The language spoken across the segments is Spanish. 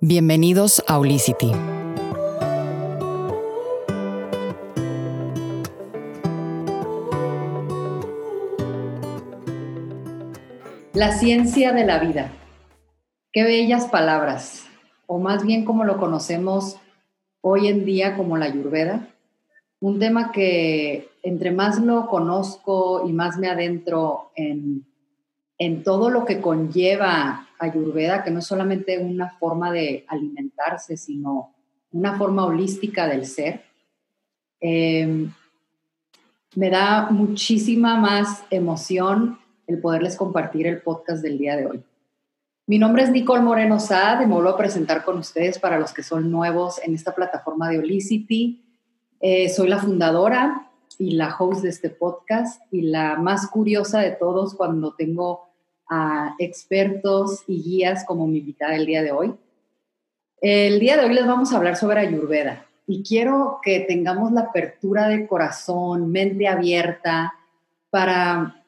Bienvenidos a Olicity. La ciencia de la vida. Qué bellas palabras, o más bien como lo conocemos hoy en día como la Ayurveda. Un tema que entre más lo conozco y más me adentro en, en todo lo que conlleva ayurveda, que no es solamente una forma de alimentarse, sino una forma holística del ser, em, me da muchísima más emoción el poderles compartir el podcast del día de hoy. Mi nombre es Nicole Moreno Saad y me vuelvo a presentar con ustedes para los que son nuevos en esta plataforma de Holicity. Eh, soy la fundadora y la host de este podcast y la más curiosa de todos cuando tengo a expertos y guías como mi invitada el día de hoy. El día de hoy les vamos a hablar sobre Ayurveda y quiero que tengamos la apertura de corazón, mente abierta, para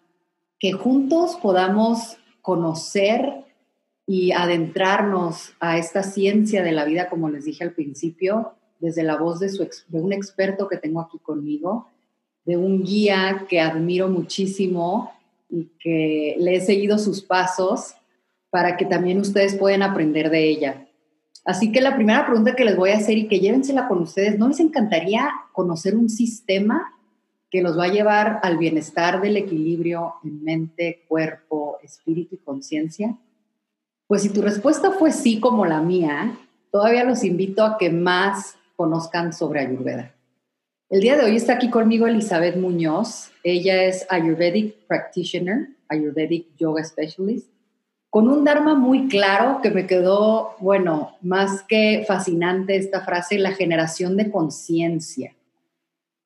que juntos podamos conocer y adentrarnos a esta ciencia de la vida, como les dije al principio, desde la voz de, su, de un experto que tengo aquí conmigo, de un guía que admiro muchísimo y que le he seguido sus pasos para que también ustedes puedan aprender de ella. Así que la primera pregunta que les voy a hacer y que llévensela con ustedes, ¿no les encantaría conocer un sistema que los va a llevar al bienestar del equilibrio en mente, cuerpo, espíritu y conciencia? Pues si tu respuesta fue sí como la mía, todavía los invito a que más conozcan sobre Ayurveda. El día de hoy está aquí conmigo Elizabeth Muñoz. Ella es Ayurvedic Practitioner, Ayurvedic Yoga Specialist, con un Dharma muy claro que me quedó, bueno, más que fascinante esta frase, la generación de conciencia.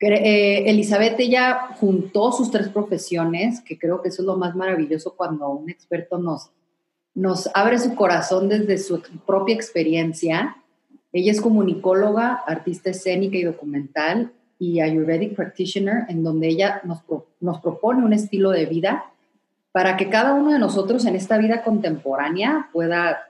Eh, Elizabeth, ella juntó sus tres profesiones, que creo que eso es lo más maravilloso cuando un experto nos, nos abre su corazón desde su propia experiencia. Ella es comunicóloga, artista escénica y documental, y Ayurvedic Practitioner, en donde ella nos, nos propone un estilo de vida para que cada uno de nosotros en esta vida contemporánea pueda,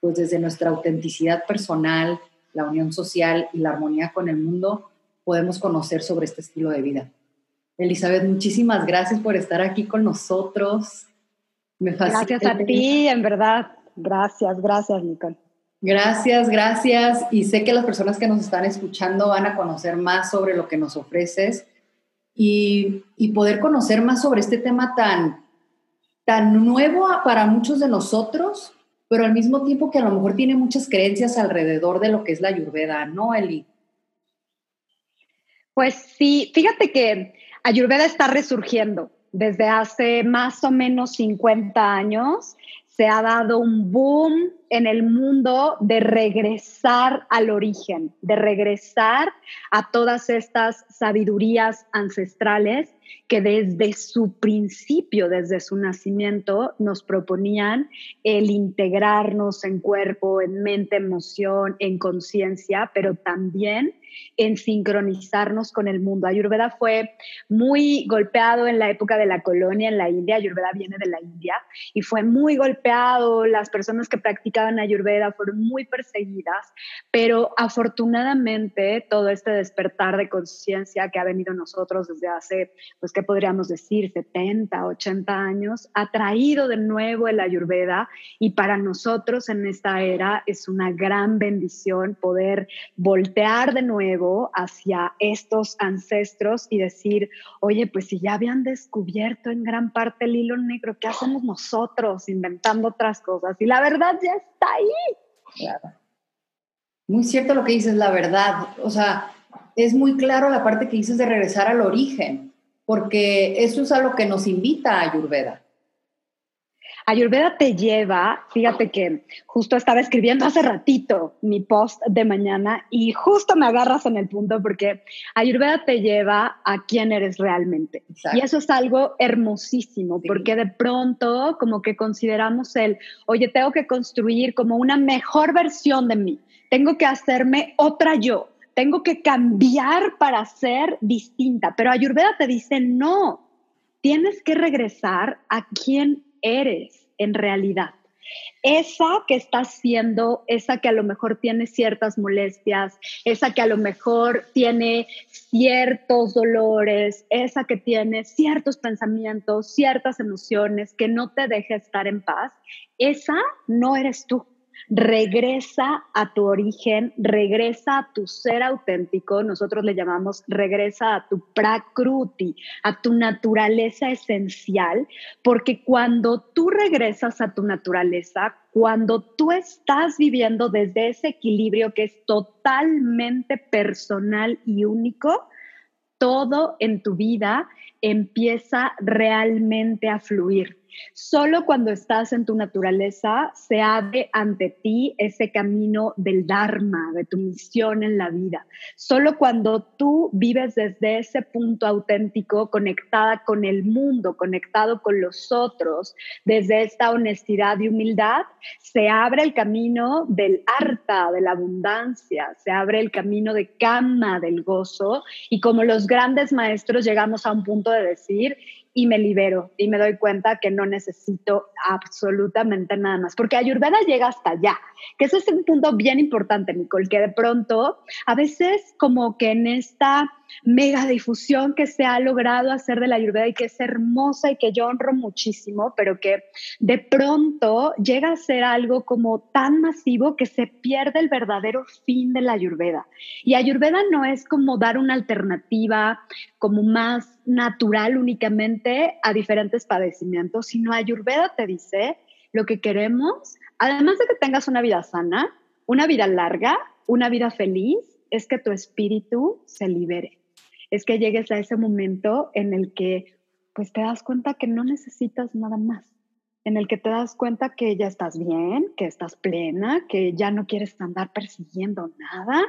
pues desde nuestra autenticidad personal, la unión social y la armonía con el mundo, podemos conocer sobre este estilo de vida. Elizabeth, muchísimas gracias por estar aquí con nosotros. Me gracias a ti, en verdad. Gracias, gracias, Nicole. Gracias, gracias. Y sé que las personas que nos están escuchando van a conocer más sobre lo que nos ofreces y, poder conocer más sobre este tema tan, tan nuevo para muchos de nosotros, pero al mismo tiempo que a lo mejor tiene muchas creencias alrededor de lo que es la ayurveda, ¿no, Eli? Pues sí, fíjate que Ayurveda está resurgiendo desde hace más o menos 50 años. Se ha dado un boom en el mundo de regresar al origen, de regresar a todas estas sabidurías ancestrales que desde su principio, desde su nacimiento, nos proponían el integrarnos en cuerpo, en mente, emoción, en conciencia, pero también en sincronizarnos con el mundo. Ayurveda fue muy golpeado en la época de la colonia en la India. Ayurveda viene de la India y fue muy golpeado. Las personas que practicaban Ayurveda fueron muy perseguidas, pero afortunadamente todo este despertar de conciencia que ha venido nosotros desde hace, pues, ¿qué podríamos decir? 70, 80 años, ha traído de nuevo el Ayurveda y para nosotros en esta era es una gran bendición poder voltear de nuevo hacia estos ancestros y decir, oye, pues si ya habían descubierto en gran parte el hilo negro, ¿qué hacemos nosotros inventando otras cosas? Y la verdad ya está ahí. Muy cierto lo que dices, la verdad. O sea, es muy claro la parte que dices de regresar al origen, porque eso es a lo que nos invita a Ayurveda. Ayurveda te lleva, fíjate que justo estaba escribiendo hace ratito mi post de mañana y justo me agarras en el punto porque Ayurveda te lleva a quién eres realmente. Y eso es algo hermosísimo porque de pronto como que consideramos el, oye, tengo que construir como una mejor versión de mí, tengo que hacerme otra yo. Tengo que cambiar para ser distinta, pero Ayurveda te dice no, tienes que regresar a quién eres en realidad. Esa que está haciendo, esa que a lo mejor tiene ciertas molestias, esa que a lo mejor tiene ciertos dolores, esa que tiene ciertos pensamientos, ciertas emociones, que no te deja estar en paz, esa no eres tú regresa a tu origen, regresa a tu ser auténtico, nosotros le llamamos regresa a tu prakruti, a tu naturaleza esencial, porque cuando tú regresas a tu naturaleza, cuando tú estás viviendo desde ese equilibrio que es totalmente personal y único, todo en tu vida empieza realmente a fluir. Solo cuando estás en tu naturaleza se abre ante ti ese camino del Dharma, de tu misión en la vida. Solo cuando tú vives desde ese punto auténtico, conectada con el mundo, conectado con los otros, desde esta honestidad y humildad, se abre el camino del arta, de la abundancia, se abre el camino de kama, del gozo. Y como los grandes maestros llegamos a un punto de decir, y me libero y me doy cuenta que no necesito absolutamente nada más, porque Ayurveda llega hasta allá, que ese es un punto bien importante, Nicole, que de pronto a veces como que en esta mega difusión que se ha logrado hacer de la Ayurveda y que es hermosa y que yo honro muchísimo, pero que de pronto llega a ser algo como tan masivo que se pierde el verdadero fin de la Ayurveda. Y Ayurveda no es como dar una alternativa como más natural únicamente a diferentes padecimientos, sino Ayurveda te dice lo que queremos, además de que tengas una vida sana, una vida larga, una vida feliz, es que tu espíritu se libere. Es que llegues a ese momento en el que pues te das cuenta que no necesitas nada más, en el que te das cuenta que ya estás bien, que estás plena, que ya no quieres andar persiguiendo nada,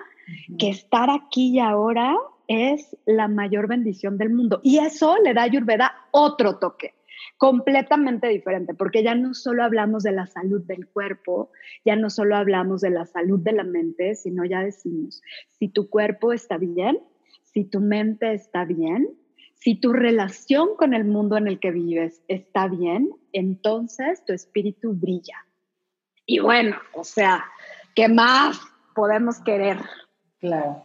que estar aquí y ahora es la mayor bendición del mundo. Y eso le da a Ayurveda otro toque completamente diferente, porque ya no solo hablamos de la salud del cuerpo, ya no solo hablamos de la salud de la mente, sino ya decimos, si tu cuerpo está bien, si tu mente está bien, si tu relación con el mundo en el que vives está bien, entonces tu espíritu brilla. Y bueno, o sea, ¿qué más podemos querer? Claro.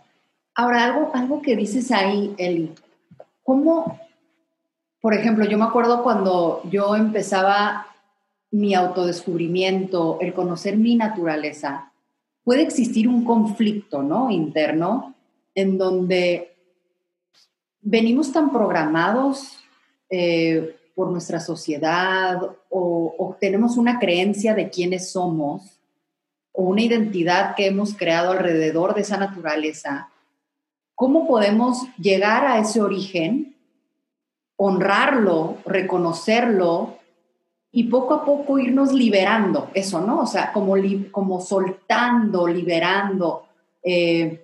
Ahora, algo, algo que dices ahí, Eli, ¿cómo, por ejemplo, yo me acuerdo cuando yo empezaba mi autodescubrimiento, el conocer mi naturaleza, puede existir un conflicto, ¿no? Interno, en donde venimos tan programados eh, por nuestra sociedad o, tenemos una creencia de quiénes somos o una identidad que hemos creado alrededor de esa naturaleza, ¿cómo podemos llegar a ese origen, honrarlo, reconocerlo y poco a poco irnos liberando eso, ¿no? O sea, como, como soltando, liberando. Eh,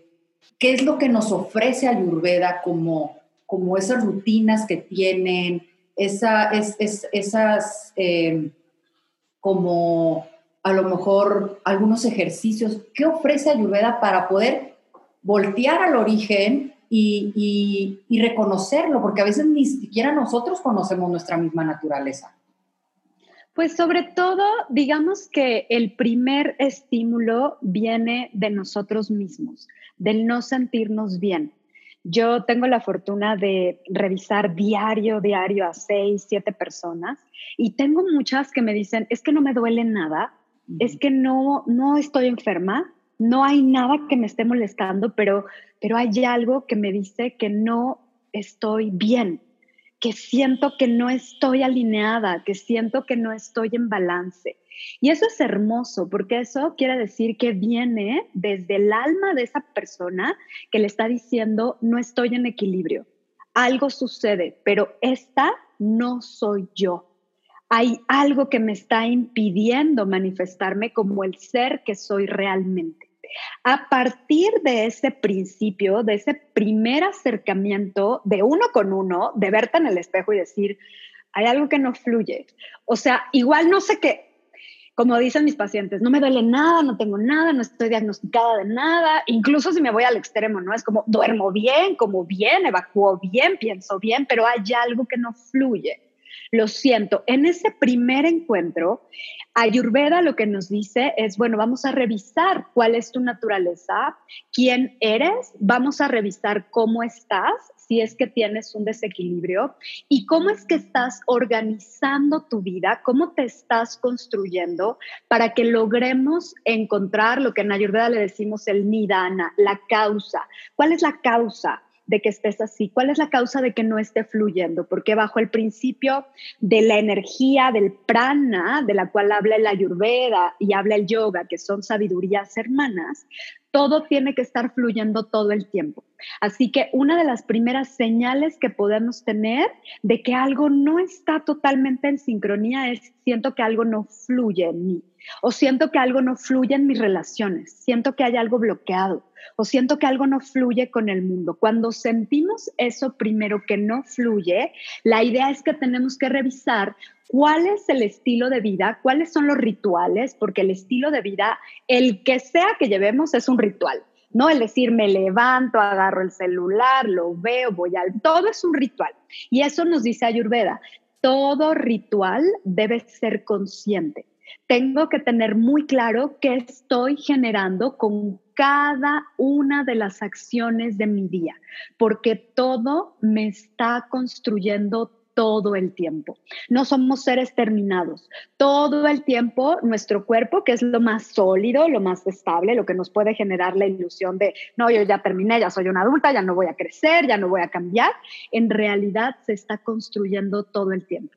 ¿Qué es lo que nos ofrece Ayurveda como como esas rutinas que tienen, esa, es, esas em, como a lo mejor algunos ejercicios. ¿Qué ofrece Ayurveda para poder voltear al origen y, y, reconocerlo? Porque a veces ni siquiera nosotros conocemos nuestra misma naturaleza. Pues sobre todo, digamos que el primer estímulo viene de nosotros mismos, del no sentirnos bien. Yo tengo la fortuna de revisar diario, diario a seis, siete personas y tengo muchas que me dicen, es que no me duele nada, es que no, no estoy enferma, no hay nada que me esté molestando, pero, pero hay algo que me dice que no estoy bien, que siento que no estoy alineada, que siento que no estoy en balance. Y eso es hermoso, porque eso quiere decir que viene desde el alma de esa persona que le está diciendo, no estoy en equilibrio, algo sucede, pero esta no soy yo. Hay algo que me está impidiendo manifestarme como el ser que soy realmente. A partir de ese principio, de ese primer acercamiento de uno con uno, de verte en el espejo y decir, hay algo que no fluye. O sea, igual no sé qué, como dicen mis pacientes, no me duele nada, no tengo nada, no estoy diagnosticada de nada, incluso si me voy al extremo, ¿no? Es como duermo bien, como bien, evacuo bien, pienso bien, pero hay algo que no fluye. Lo siento. En ese primer encuentro, Ayurveda lo que nos dice es, bueno, vamos a revisar cuál es tu naturaleza, quién eres, vamos a revisar cómo estás, si es que tienes un desequilibrio y cómo es que estás organizando tu vida, cómo te estás construyendo para que logremos encontrar lo que en Ayurveda le decimos el nidana, la causa. ¿Cuál es la causa? De que estés así? ¿Cuál es la causa de que no esté fluyendo? Porque bajo el principio de la energía, del prana, de la cual habla el ayurveda y habla el yoga, que son sabidurías hermanas, todo tiene que estar fluyendo todo el tiempo. Así que una de las primeras señales que podemos tener de que algo no está totalmente en sincronía es siento que algo no fluye en mí o siento que algo no fluye en mis relaciones, siento que hay algo bloqueado o siento que algo no fluye con el mundo. Cuando sentimos eso primero que no fluye, la idea es que tenemos que revisar cuál es el estilo de vida, cuáles son los rituales, porque el estilo de vida, el que sea que llevemos, es un ritual. No el decir me levanto, agarro el celular, lo veo, voy al... Todo es un ritual. Y eso nos dice Ayurveda. Todo ritual debe ser consciente tengo que tener muy claro qué estoy generando con cada una de las acciones de mi día, porque todo me está construyendo todo el tiempo. No somos seres terminados. Todo el tiempo nuestro cuerpo, que es lo más sólido, lo más estable, lo que nos puede generar la ilusión de, no, yo ya terminé, ya soy una adulta, ya no voy a crecer, ya no voy a cambiar, en realidad se está construyendo todo el tiempo.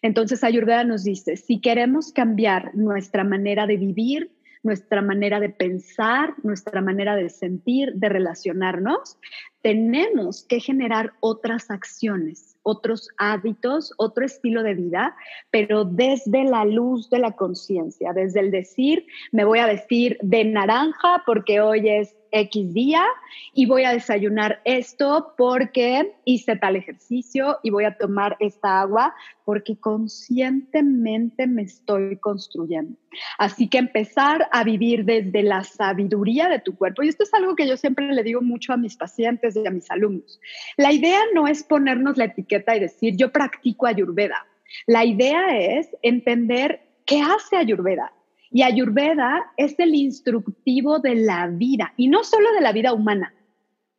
Entonces Ayurveda nos dice, si queremos cambiar nuestra manera de vivir, nuestra manera de pensar, nuestra manera de sentir, de relacionarnos, tenemos que generar otras acciones, otros hábitos, otro estilo de vida, pero desde la luz de la conciencia, desde el decir, me voy a vestir de naranja porque hoy es X día y voy a desayunar esto porque hice tal ejercicio y voy a tomar esta agua porque conscientemente me estoy construyendo. Así que empezar a vivir desde la sabiduría de tu cuerpo. Y esto es algo que yo siempre le digo mucho a mis pacientes y a mis alumnos. La idea no es ponernos la etiqueta y decir yo practico ayurveda. La idea es entender qué hace ayurveda y Ayurveda es el instructivo de la vida, y no solo de la vida humana,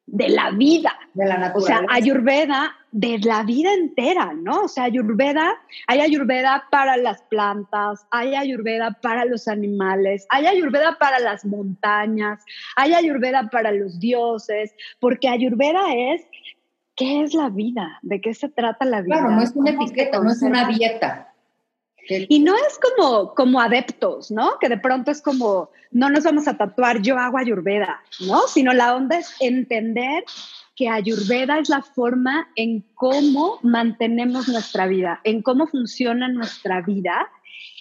de la vida. De la naturaleza. O sea, Ayurveda de la vida entera, ¿no? O sea, Ayurveda, hay Ayurveda para las plantas, hay Ayurveda para los animales, hay Ayurveda para las montañas, hay Ayurveda para los dioses, porque Ayurveda es ¿qué es la vida? ¿De qué se trata la vida? Claro, no es una etiqueta, no es una dieta. Y no es como, como adeptos, ¿no? Que de pronto es como, no nos vamos a tatuar, yo hago ayurveda, ¿no? Sino la onda es entender que ayurveda es la forma en cómo mantenemos nuestra vida, en cómo funciona nuestra vida.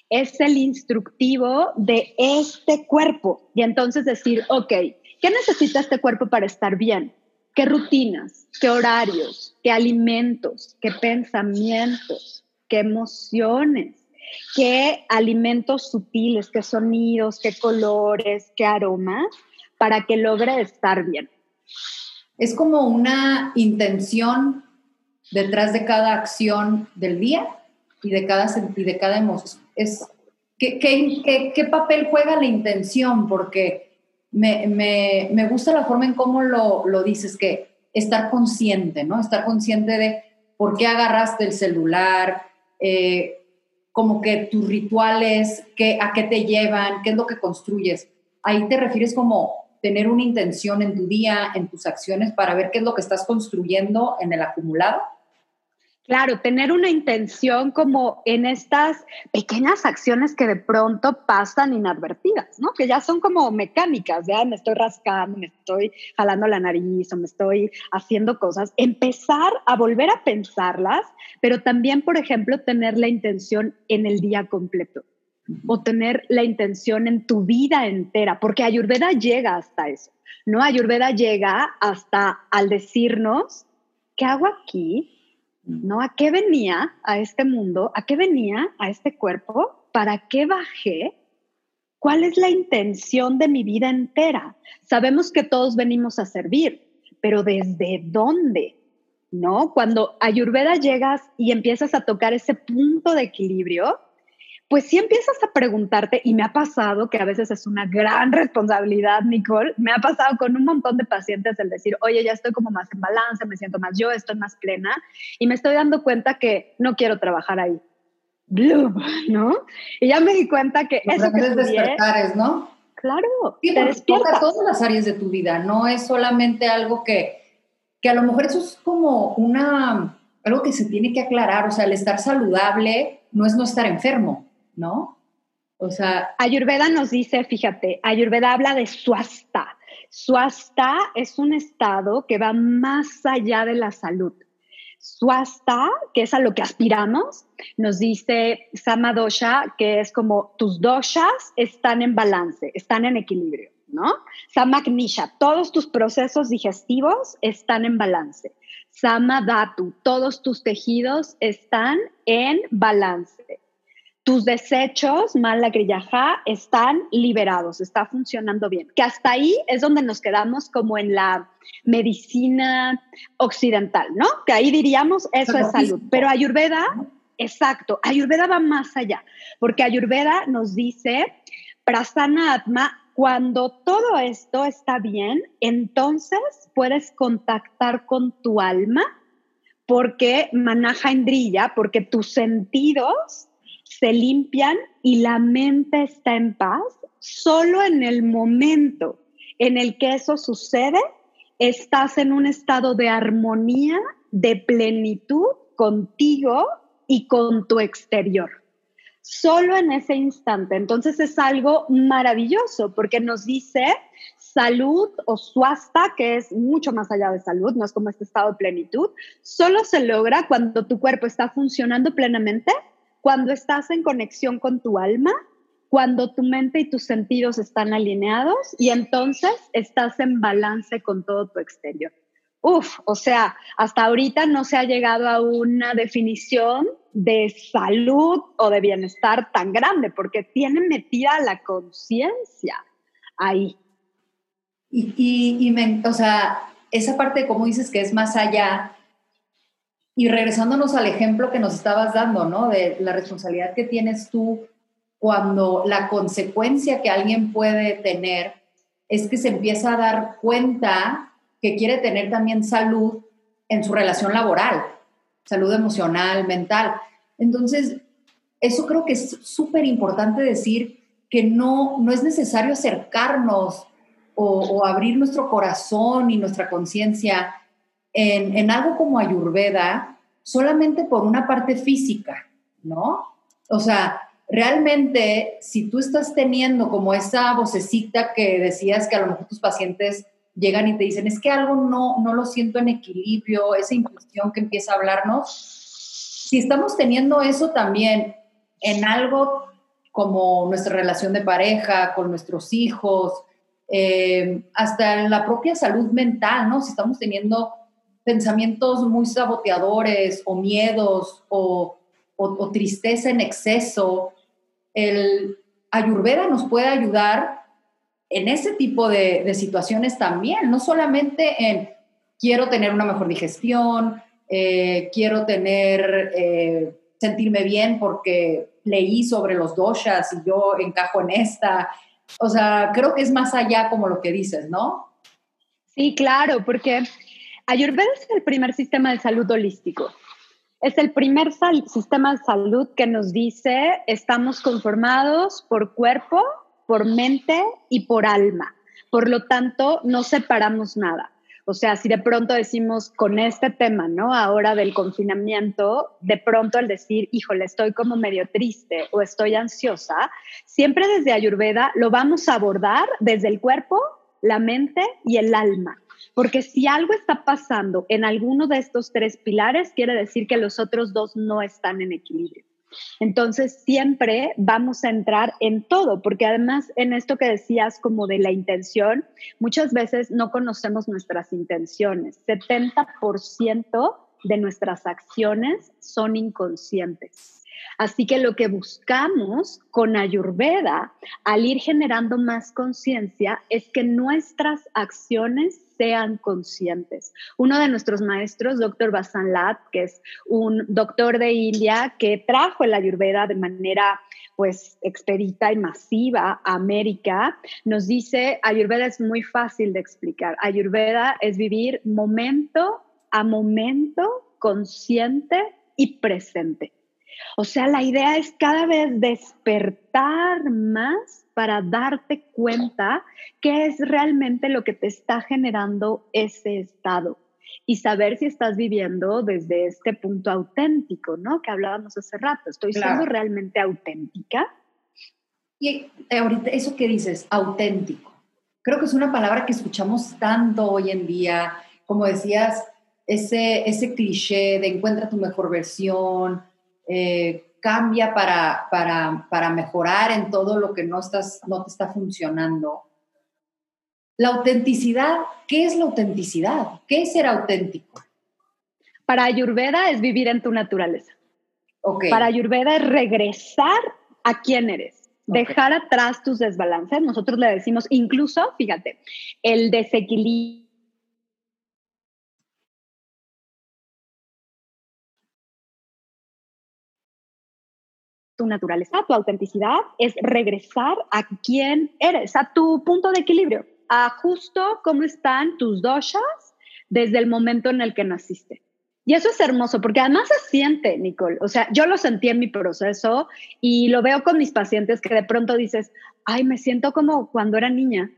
Es el instructivo de este cuerpo. Y entonces decir, ok, ¿qué necesita este cuerpo para estar bien? ¿Qué rutinas? ¿Qué horarios? ¿Qué alimentos? ¿Qué pensamientos? ¿Qué emociones? qué alimentos sutiles, qué sonidos, qué colores, qué aromas, para que logre estar bien. Es como una intención detrás de cada acción del día y de cada, y de cada emoción. Es, ¿qué, qué, papel juega la intención? Porque me, me, me gusta la forma en cómo lo, lo, dices, que estar consciente, ¿no? Estar consciente de por qué agarraste el celular, eh, como que tus rituales, qué, a qué te llevan, qué es lo que construyes. Ahí te refieres como tener una intención en tu día, en tus acciones, para ver qué es lo que estás construyendo en el acumulado. Claro, tener una intención como en estas pequeñas acciones que de pronto pasan inadvertidas, ¿no? Que ya son como mecánicas, ya me estoy rascando, me estoy jalando la nariz o me estoy haciendo cosas. Empezar a volver a pensarlas, pero también, por ejemplo, tener la intención en el día completo o tener la intención en tu vida entera, porque Ayurveda llega hasta eso, ¿no? Ayurveda llega hasta al decirnos, ¿qué hago aquí? ¿No? ¿A qué venía a este mundo? ¿A qué venía a este cuerpo? ¿Para qué bajé? ¿Cuál es la intención de mi vida entera? Sabemos que todos venimos a servir, pero ¿desde dónde? ¿no? Cuando Ayurveda llegas y empiezas a tocar ese punto de equilibrio, pues sí empiezas a preguntarte, y me ha pasado que a veces es una gran responsabilidad, Nicole, me ha pasado con un montón de pacientes el decir, oye, ya estoy como más en balance, me siento más yo, estoy más plena, y me estoy dando cuenta que no quiero trabajar ahí. Bloom, ¿no? Y ya me di cuenta que Los eso que despertares, ¿no? claro, Sí, te todas las áreas de tu vida, no es solamente algo que, que a lo mejor eso es como una, algo que se tiene que aclarar, o sea, el estar saludable no es no estar enfermo, ¿no? O sea, Ayurveda nos dice, fíjate, Ayurveda habla de swasta. Swasta es un estado que va más allá de la salud. Swasta, que es a lo que aspiramos, nos dice Samadosha, que es como tus doshas están en balance, están en equilibrio, ¿no? Samagnisha, todos tus procesos digestivos están en balance. Samadhatu, todos tus tejidos están en balance tus desechos, mala grillaja, están liberados, está funcionando bien. Que hasta ahí es donde nos quedamos como en la medicina occidental, ¿no? Que ahí diríamos eso es salud. Pero Ayurveda, exacto, Ayurveda va más allá, porque Ayurveda nos dice, prasana atma, cuando todo esto está bien, entonces puedes contactar con tu alma, porque manaja endrilla, porque tus sentidos se limpian y la mente está en paz, solo en el momento en el que eso sucede, estás en un estado de armonía, de plenitud contigo y con tu exterior. Solo en ese instante. Entonces es algo maravilloso porque nos dice salud o suasta, que es mucho más allá de salud, no es como este estado de plenitud, solo se logra cuando tu cuerpo está funcionando plenamente cuando estás en conexión con tu alma, cuando tu mente y tus sentidos están alineados y entonces estás en balance con todo tu exterior. Uf, o sea, hasta ahorita no se ha llegado a una definición de salud o de bienestar tan grande porque tiene metida la conciencia ahí. y, y, o sea, esa parte, como dices, que es más allá, y regresándonos al ejemplo que nos estabas dando, ¿no? De la responsabilidad que tienes tú cuando la consecuencia que alguien puede tener es que se empieza a dar cuenta que quiere tener también salud en su relación laboral, salud emocional, mental. Entonces, eso creo que es súper importante decir que no, no es necesario acercarnos o, o abrir nuestro corazón y nuestra conciencia en, en, algo como Ayurveda solamente por una parte física, ¿no? O sea, realmente si tú estás teniendo como esa vocecita que decías que a lo mejor tus pacientes llegan y te dicen, es que algo no, no lo siento en equilibrio, esa intuición que empieza a hablarnos, si estamos teniendo eso también en algo como nuestra relación de pareja, con nuestros hijos, eh, hasta en la propia salud mental, ¿no? Si estamos teniendo pensamientos muy saboteadores o miedos o, tristeza en exceso, el ayurveda nos puede ayudar en ese tipo de, de situaciones también, no solamente en quiero tener una mejor digestión, eh, quiero tener, eh, sentirme bien porque leí sobre los doshas y yo encajo en esta. O sea, creo que es más allá como lo que dices, ¿no? Sí, claro, porque Ayurveda es el primer sistema de salud holístico. Es el primer sistema de salud que nos dice estamos conformados por cuerpo, por mente y por alma. Por lo tanto, no separamos nada. O sea, si de pronto decimos con este tema, ¿no? Ahora del confinamiento, de pronto al decir, híjole, estoy como medio triste o estoy ansiosa, siempre desde Ayurveda lo vamos a abordar desde el cuerpo, la mente y el alma. Porque si algo está pasando en alguno de estos tres pilares, quiere decir que los otros dos no están en equilibrio. Entonces, siempre vamos a entrar en todo, porque además en esto que decías como de la intención, muchas veces no conocemos nuestras intenciones. 70% de nuestras acciones son inconscientes. Así que lo que buscamos con Ayurveda, al ir generando más conciencia, es que nuestras acciones sean conscientes. Uno de nuestros maestros, doctor Basan Lat, que es un doctor de India que trajo el Ayurveda de manera pues expedita y masiva a América, nos dice, Ayurveda es muy fácil de explicar. Ayurveda es vivir momento a momento consciente y presente. O sea, la idea es cada vez despertar más para darte cuenta qué es realmente lo que te está generando ese estado y saber si estás viviendo desde este punto auténtico, ¿no? Que hablábamos hace rato. ¿Estoy siendo realmente auténtica? Y eh, ahorita eso que dices, auténtico, creo que es una palabra que escuchamos tanto hoy en día, como decías, ese, ese cliché de encuentra tu mejor versión, eh, cambia para, para, para, mejorar en todo lo que no, estás, no te está funcionando. La autenticidad, ¿qué es la autenticidad? ¿Qué es ser auténtico? Para Ayurveda es vivir en tu naturaleza. Para Ayurveda es regresar a quién eres, dejar atrás tus desbalances. Nosotros le decimos, incluso, fíjate, el desequilibrio tu naturaleza, tu autenticidad, es regresar a quién eres, a tu punto de equilibrio, a justo cómo están tus doshas desde el momento en el que naciste. Y eso es hermoso, porque además se siente, Nicole. O sea, yo lo sentí en mi proceso y lo veo con mis pacientes que de pronto dices, ay, me siento como cuando era niña.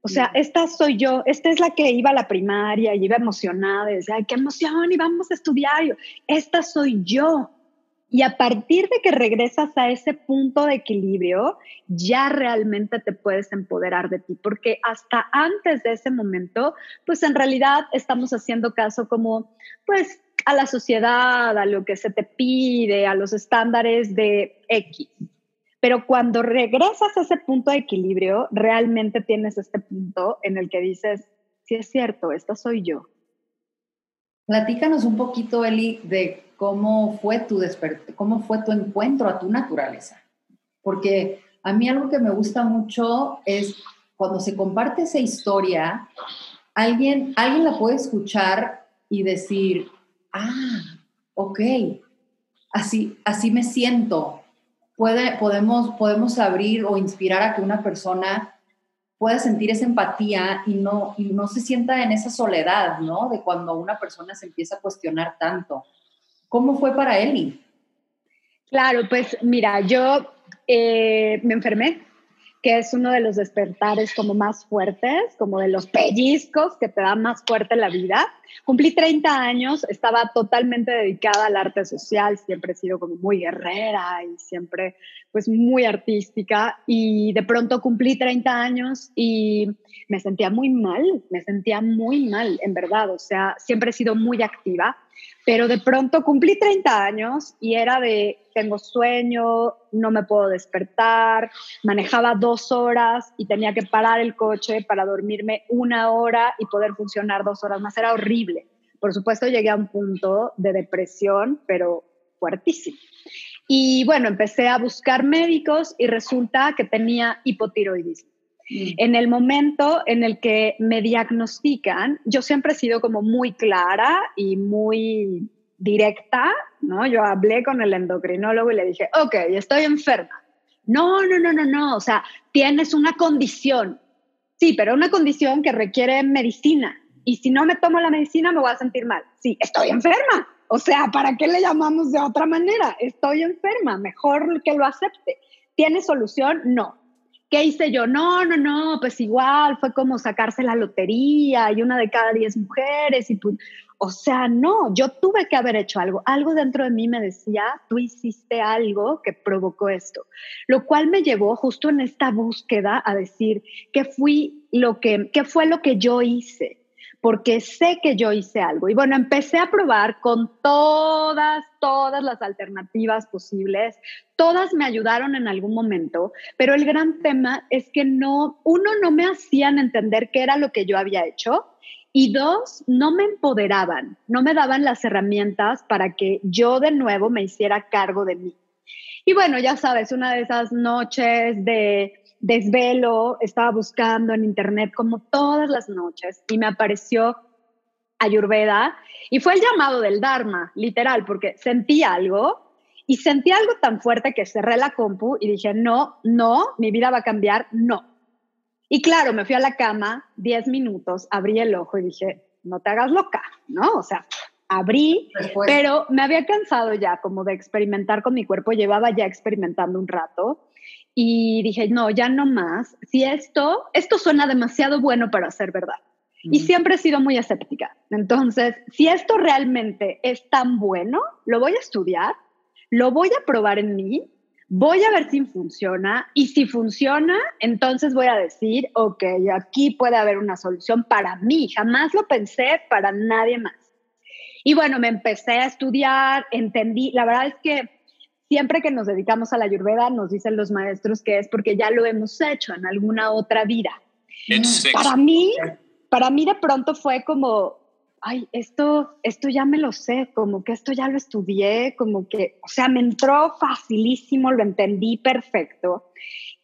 O sea, esta soy yo, esta es la que iba a la primaria y iba emocionada, y decía, ay, qué emoción, y vamos a estudiar. Esta soy yo. Y a partir de que regresas a ese punto de equilibrio, ya realmente te puedes empoderar de ti, porque hasta antes de ese momento, pues en realidad estamos haciendo caso como, pues, a la sociedad, a lo que se te pide, a los estándares de X. Pero cuando regresas a ese punto de equilibrio, realmente tienes este punto en el que dices, sí es cierto, esta soy yo. Platícanos un poquito, Eli, de cómo fue tu cómo fue tu encuentro a tu naturaleza. Porque a mí algo que me gusta mucho es cuando se comparte esa historia, alguien, alguien la puede escuchar y decir, ah, ok, así, así me siento. Puede, podemos, podemos abrir o inspirar a que una persona pueda sentir esa empatía y no, y no se sienta en esa soledad, ¿no? De cuando una persona se empieza a cuestionar tanto. ¿Cómo fue para Eli? Claro, pues mira, yo eh, me enfermé que es uno de los despertares como más fuertes, como de los pellizcos que te dan más fuerte la vida. Cumplí 30 años, estaba totalmente dedicada al arte social, siempre he sido como muy guerrera y siempre pues muy artística y de pronto cumplí 30 años y me sentía muy mal, me sentía muy mal, en verdad, o sea, siempre he sido muy activa pero de pronto cumplí 30 años y era de, tengo sueño, no me puedo despertar, manejaba dos horas y tenía que parar el coche para dormirme una hora y poder funcionar dos horas más. Era horrible. Por supuesto, llegué a un punto de depresión, pero fuertísimo. Y bueno, empecé a buscar médicos y resulta que tenía hipotiroidismo. En el momento en el que me diagnostican, yo siempre he sido como muy clara y muy directa, ¿no? Yo hablé con el endocrinólogo y le dije, ok, estoy enferma. No, no, no, no, no, o sea, tienes una condición. Sí, pero una condición que requiere medicina. Y si no me tomo la medicina, me voy a sentir mal. Sí, estoy enferma. O sea, ¿para qué le llamamos de otra manera? Estoy enferma, mejor que lo acepte. ¿Tiene solución? No. ¿Qué hice yo? No, no, no, pues igual fue como sacarse la lotería y una de cada diez mujeres y pues, o sea, no, yo tuve que haber hecho algo. Algo dentro de mí me decía, tú hiciste algo que provocó esto, lo cual me llevó justo en esta búsqueda a decir qué fui lo que, qué fue lo que yo hice porque sé que yo hice algo. Y bueno, empecé a probar con todas, todas las alternativas posibles. Todas me ayudaron en algún momento, pero el gran tema es que no, uno, no me hacían entender qué era lo que yo había hecho. Y dos, no me empoderaban, no me daban las herramientas para que yo de nuevo me hiciera cargo de mí. Y bueno, ya sabes, una de esas noches de desvelo, estaba buscando en internet como todas las noches y me apareció Ayurveda y fue el llamado del Dharma, literal, porque sentí algo y sentí algo tan fuerte que cerré la compu y dije, no, no, mi vida va a cambiar, no. Y claro, me fui a la cama 10 minutos, abrí el ojo y dije, no te hagas loca, ¿no? O sea, abrí, pero me había cansado ya como de experimentar con mi cuerpo, llevaba ya experimentando un rato y dije, no, ya no más. Si esto, esto suena demasiado bueno para ser verdad. Y siempre he sido muy escéptica. Entonces, si esto realmente es tan bueno, lo voy a estudiar, lo voy a probar en mí, voy a ver si funciona y si funciona, entonces voy a decir, ok, aquí puede haber una solución para mí. Jamás lo pensé para nadie más. Y bueno, me empecé a estudiar, entendí, la verdad es que siempre que nos dedicamos a la ayurveda, nos dicen los maestros que es porque ya lo hemos hecho en alguna otra vida. Para mí, para mí de pronto fue como, ay, esto, esto ya me lo sé, como que esto ya lo estudié, como que, o sea, me entró facilísimo, lo entendí perfecto.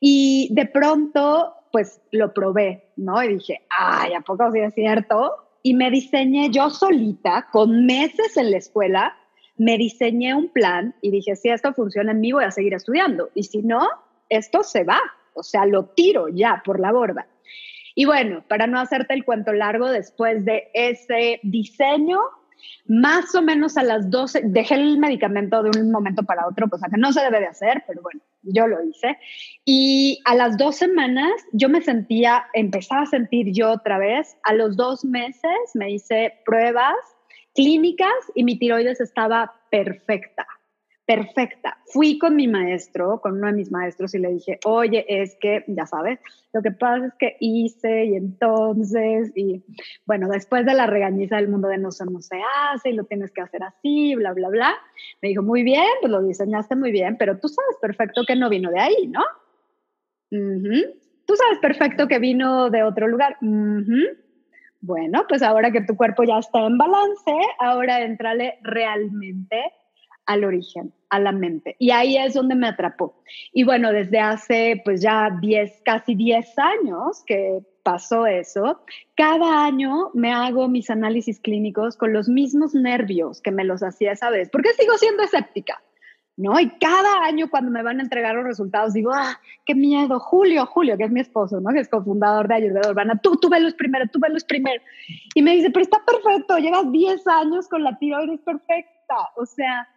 Y de pronto, pues lo probé, ¿no? Y dije, ay, ¿a poco sí es cierto? Y me diseñé yo solita, con meses en la escuela, me diseñé un plan y dije, si esto funciona en mí, voy a seguir estudiando. Y si no, esto se va. O sea, lo tiro ya por la borda. Y bueno, para no hacerte el cuento largo, después de ese diseño, más o menos a las 12, dejé el medicamento de un momento para otro, cosa que no se debe de hacer, pero bueno, yo lo hice. Y a las dos semanas yo me sentía, empezaba a sentir yo otra vez. A los dos meses me hice pruebas clínicas y mi tiroides estaba perfecta, perfecta. Fui con mi maestro, con uno de mis maestros y le dije, oye, es que, ya sabes, lo que pasa es que hice y entonces, y bueno, después de la regañiza del mundo de no se, no se hace y lo tienes que hacer así, bla, bla, bla, me dijo, muy bien, pues lo diseñaste muy bien, pero tú sabes perfecto que no vino de ahí, ¿no? Tú sabes perfecto que vino de otro lugar. Bueno, pues ahora que tu cuerpo ya está en balance, ahora entrale realmente al origen, a la mente. Y ahí es donde me atrapó. Y bueno, desde hace pues ya 10, casi 10 años que pasó eso, cada año me hago mis análisis clínicos con los mismos nervios que me los hacía esa vez, porque sigo siendo escéptica. ¿No? Y cada año cuando me van a entregar los resultados digo, ah, qué miedo, Julio, Julio, que es mi esposo, ¿no? Que es cofundador de Ayurveda Urbana, tú, tú los primero, tú los primero. Y me dice, pero está perfecto, llevas 10 años con la tiroides perfecta, o sea,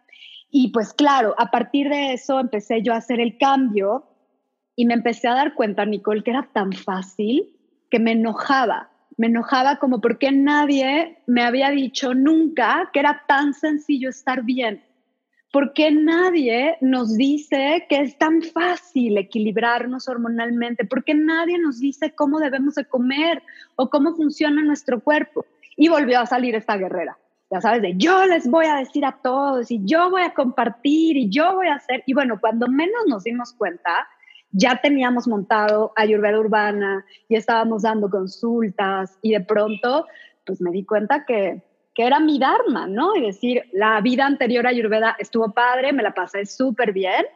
y pues claro, a partir de eso empecé yo a hacer el cambio y me empecé a dar cuenta, Nicole, que era tan fácil que me enojaba. Me enojaba como porque nadie me había dicho nunca que era tan sencillo estar bien ¿Por qué nadie nos dice que es tan fácil equilibrarnos hormonalmente? ¿Por qué nadie nos dice cómo debemos de comer o cómo funciona nuestro cuerpo? Y volvió a salir esta guerrera. Ya sabes, de yo les voy a decir a todos y yo voy a compartir y yo voy a hacer. Y bueno, cuando menos nos dimos cuenta, ya teníamos montado Ayurveda Urbana y estábamos dando consultas y de pronto, pues me di cuenta que que era mi Dharma, ¿no? Y decir, la vida anterior a Ayurveda estuvo padre, me la pasé súper bien,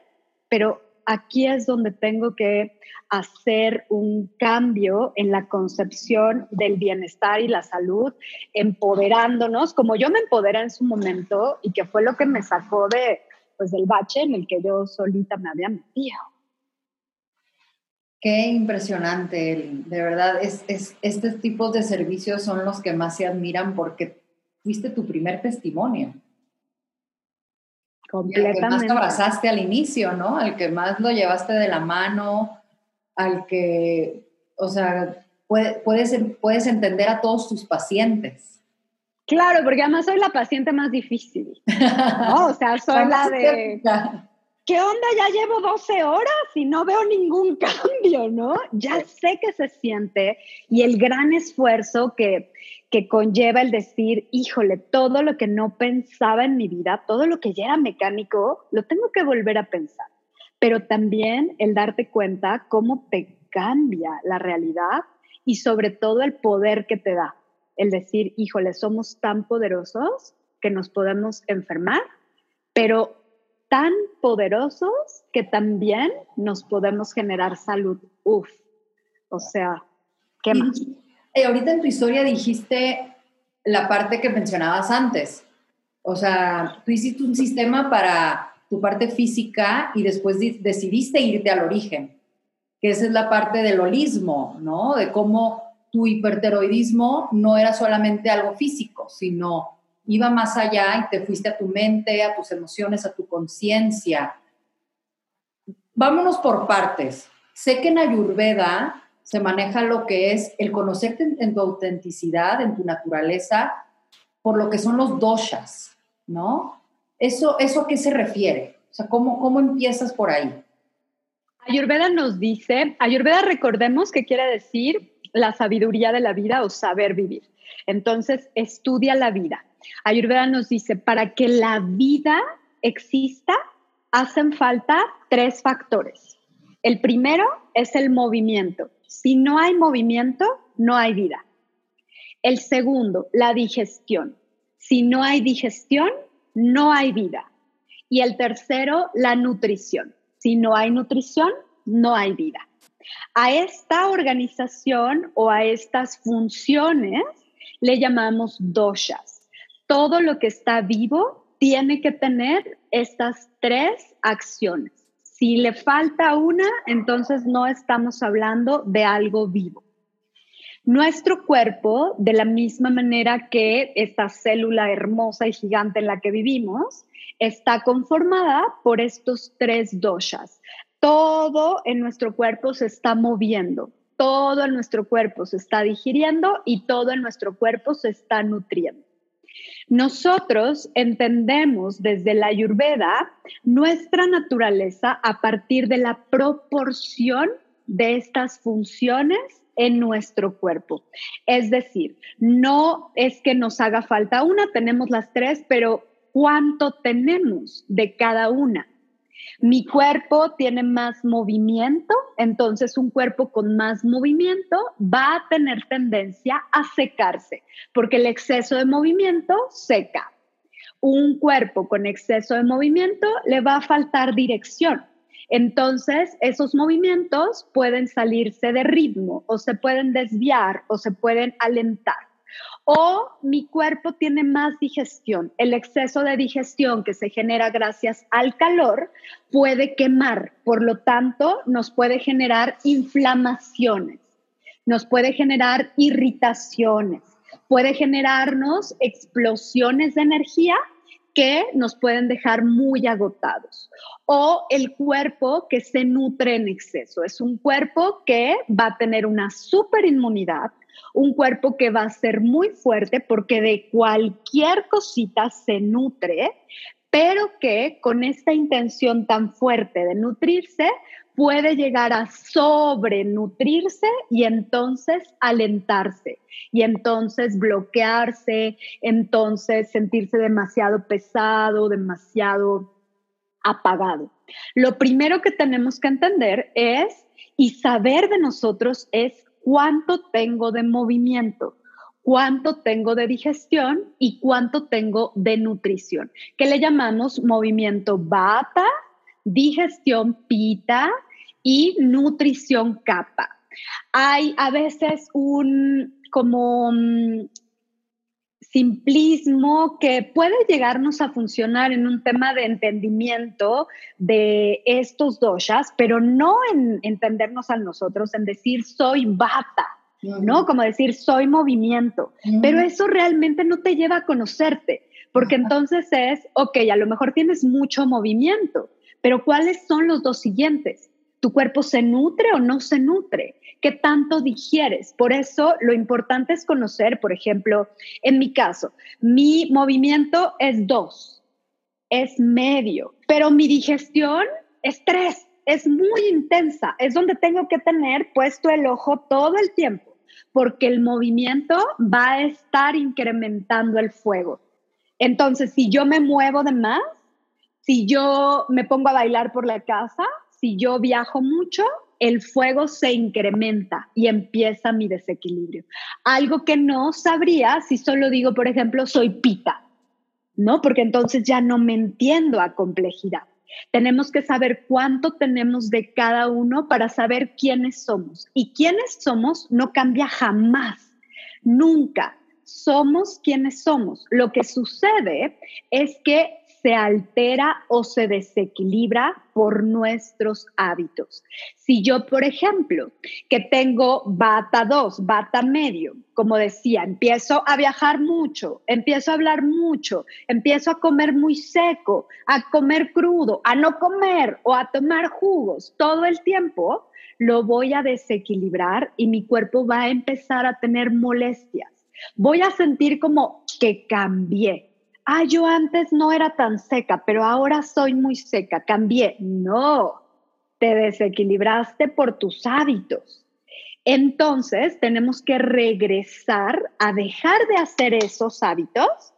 pero aquí es donde tengo que hacer un cambio en la concepción del bienestar y la salud, empoderándonos, como yo me empoderé en su momento y que fue lo que me sacó de, pues, del bache en el que yo solita me había metido. Qué impresionante, de verdad, es, es, estos tipos de servicios son los que más se admiran porque fuiste tu primer testimonio. Completamente. Al que más te abrazaste al inicio, ¿no? Al que más lo llevaste de la mano, al que, o sea, puedes, puedes entender a todos tus pacientes. Claro, porque además soy la paciente más difícil. ¿no? O sea, soy la de... ¿Qué onda? Ya llevo 12 horas y no veo ningún cambio, ¿no? Ya sé que se siente y el gran esfuerzo que, que conlleva el decir, híjole, todo lo que no pensaba en mi vida, todo lo que ya era mecánico, lo tengo que volver a pensar. Pero también el darte cuenta cómo te cambia la realidad y sobre todo el poder que te da. El decir, híjole, somos tan poderosos que nos podemos enfermar, pero tan poderosos que también nos podemos generar salud. Uf, o sea, ¿qué más? Eh, ahorita en tu historia dijiste la parte que mencionabas antes. O sea, tú hiciste un sistema para tu parte física y después decidiste irte al origen, que esa es la parte del holismo, ¿no? De cómo tu hiperteroidismo no era solamente algo físico, sino iba más allá y te fuiste a tu mente, a tus emociones, a tu conciencia. Vámonos por partes. Sé que en Ayurveda se maneja lo que es el conocerte en, tu autenticidad, en tu naturaleza, por lo que son los doshas, ¿no? ¿Eso, eso a qué se refiere? O sea, ¿cómo, ¿cómo empiezas por ahí? Ayurveda nos dice, Ayurveda recordemos que quiere decir la sabiduría de la vida o saber vivir. Entonces, estudia la vida. Ayurveda nos dice, para que la vida exista, hacen falta tres factores. El primero es el movimiento. Si no hay movimiento, no hay vida. El segundo, la digestión. Si no hay digestión, no hay vida. Y el tercero, la nutrición. Si no hay nutrición, no hay vida. A esta organización o a estas funciones le llamamos doshas. Todo lo que está vivo tiene que tener estas tres acciones. Si le falta una, entonces no estamos hablando de algo vivo. Nuestro cuerpo, de la misma manera que esta célula hermosa y gigante en la que vivimos, está conformada por estos tres doshas. Todo en nuestro cuerpo se está moviendo, todo en nuestro cuerpo se está digiriendo y todo en nuestro cuerpo se está nutriendo. Nosotros entendemos desde la ayurveda nuestra naturaleza a partir de la proporción de estas funciones en nuestro cuerpo. Es decir, no es que nos haga falta una, tenemos las tres, pero ¿cuánto tenemos de cada una? Mi cuerpo tiene más movimiento, entonces un cuerpo con más movimiento va a tener tendencia a secarse, porque el exceso de movimiento seca. Un cuerpo con exceso de movimiento le va a faltar dirección. Entonces, esos movimientos pueden salirse de ritmo o se pueden desviar o se pueden alentar o mi cuerpo tiene más digestión. El exceso de digestión que se genera gracias al calor puede quemar, por lo tanto nos puede generar inflamaciones, nos puede generar irritaciones, puede generarnos explosiones de energía que nos pueden dejar muy agotados. O el cuerpo que se nutre en exceso. Es un cuerpo que va a tener una superinmunidad, un cuerpo que va a ser muy fuerte porque de cualquier cosita se nutre, pero que con esta intención tan fuerte de nutrirse puede llegar a sobrenutrirse y entonces alentarse y entonces bloquearse, entonces sentirse demasiado pesado, demasiado apagado. Lo primero que tenemos que entender es y saber de nosotros es cuánto tengo de movimiento, cuánto tengo de digestión y cuánto tengo de nutrición, que le llamamos movimiento bata, digestión pita y nutrición capa. Hay a veces un como mm, simplismo que puede llegarnos a funcionar en un tema de entendimiento de estos doshas, pero no en entendernos a nosotros, en decir soy bata, ¿no? Como decir soy movimiento, pero eso realmente no te lleva a conocerte, porque entonces es, ok, a lo mejor tienes mucho movimiento, pero ¿cuáles son los dos siguientes? ¿Tu cuerpo se nutre o no se nutre? ¿Qué tanto digieres? Por eso lo importante es conocer, por ejemplo, en mi caso, mi movimiento es dos, es medio, pero mi digestión es tres, es muy intensa, es donde tengo que tener puesto el ojo todo el tiempo, porque el movimiento va a estar incrementando el fuego. Entonces, si yo me muevo de más, si yo me pongo a bailar por la casa, si yo viajo mucho, el fuego se incrementa y empieza mi desequilibrio. Algo que no sabría si solo digo, por ejemplo, soy pita, ¿no? Porque entonces ya no me entiendo a complejidad. Tenemos que saber cuánto tenemos de cada uno para saber quiénes somos. Y quiénes somos no cambia jamás, nunca. Somos quienes somos. Lo que sucede es que se altera o se desequilibra por nuestros hábitos. Si yo, por ejemplo, que tengo bata 2, bata medio, como decía, empiezo a viajar mucho, empiezo a hablar mucho, empiezo a comer muy seco, a comer crudo, a no comer o a tomar jugos todo el tiempo, lo voy a desequilibrar y mi cuerpo va a empezar a tener molestias. Voy a sentir como que cambié, ah, yo antes no era tan seca, pero ahora soy muy seca, cambié. No, te desequilibraste por tus hábitos. Entonces, tenemos que regresar a dejar de hacer esos hábitos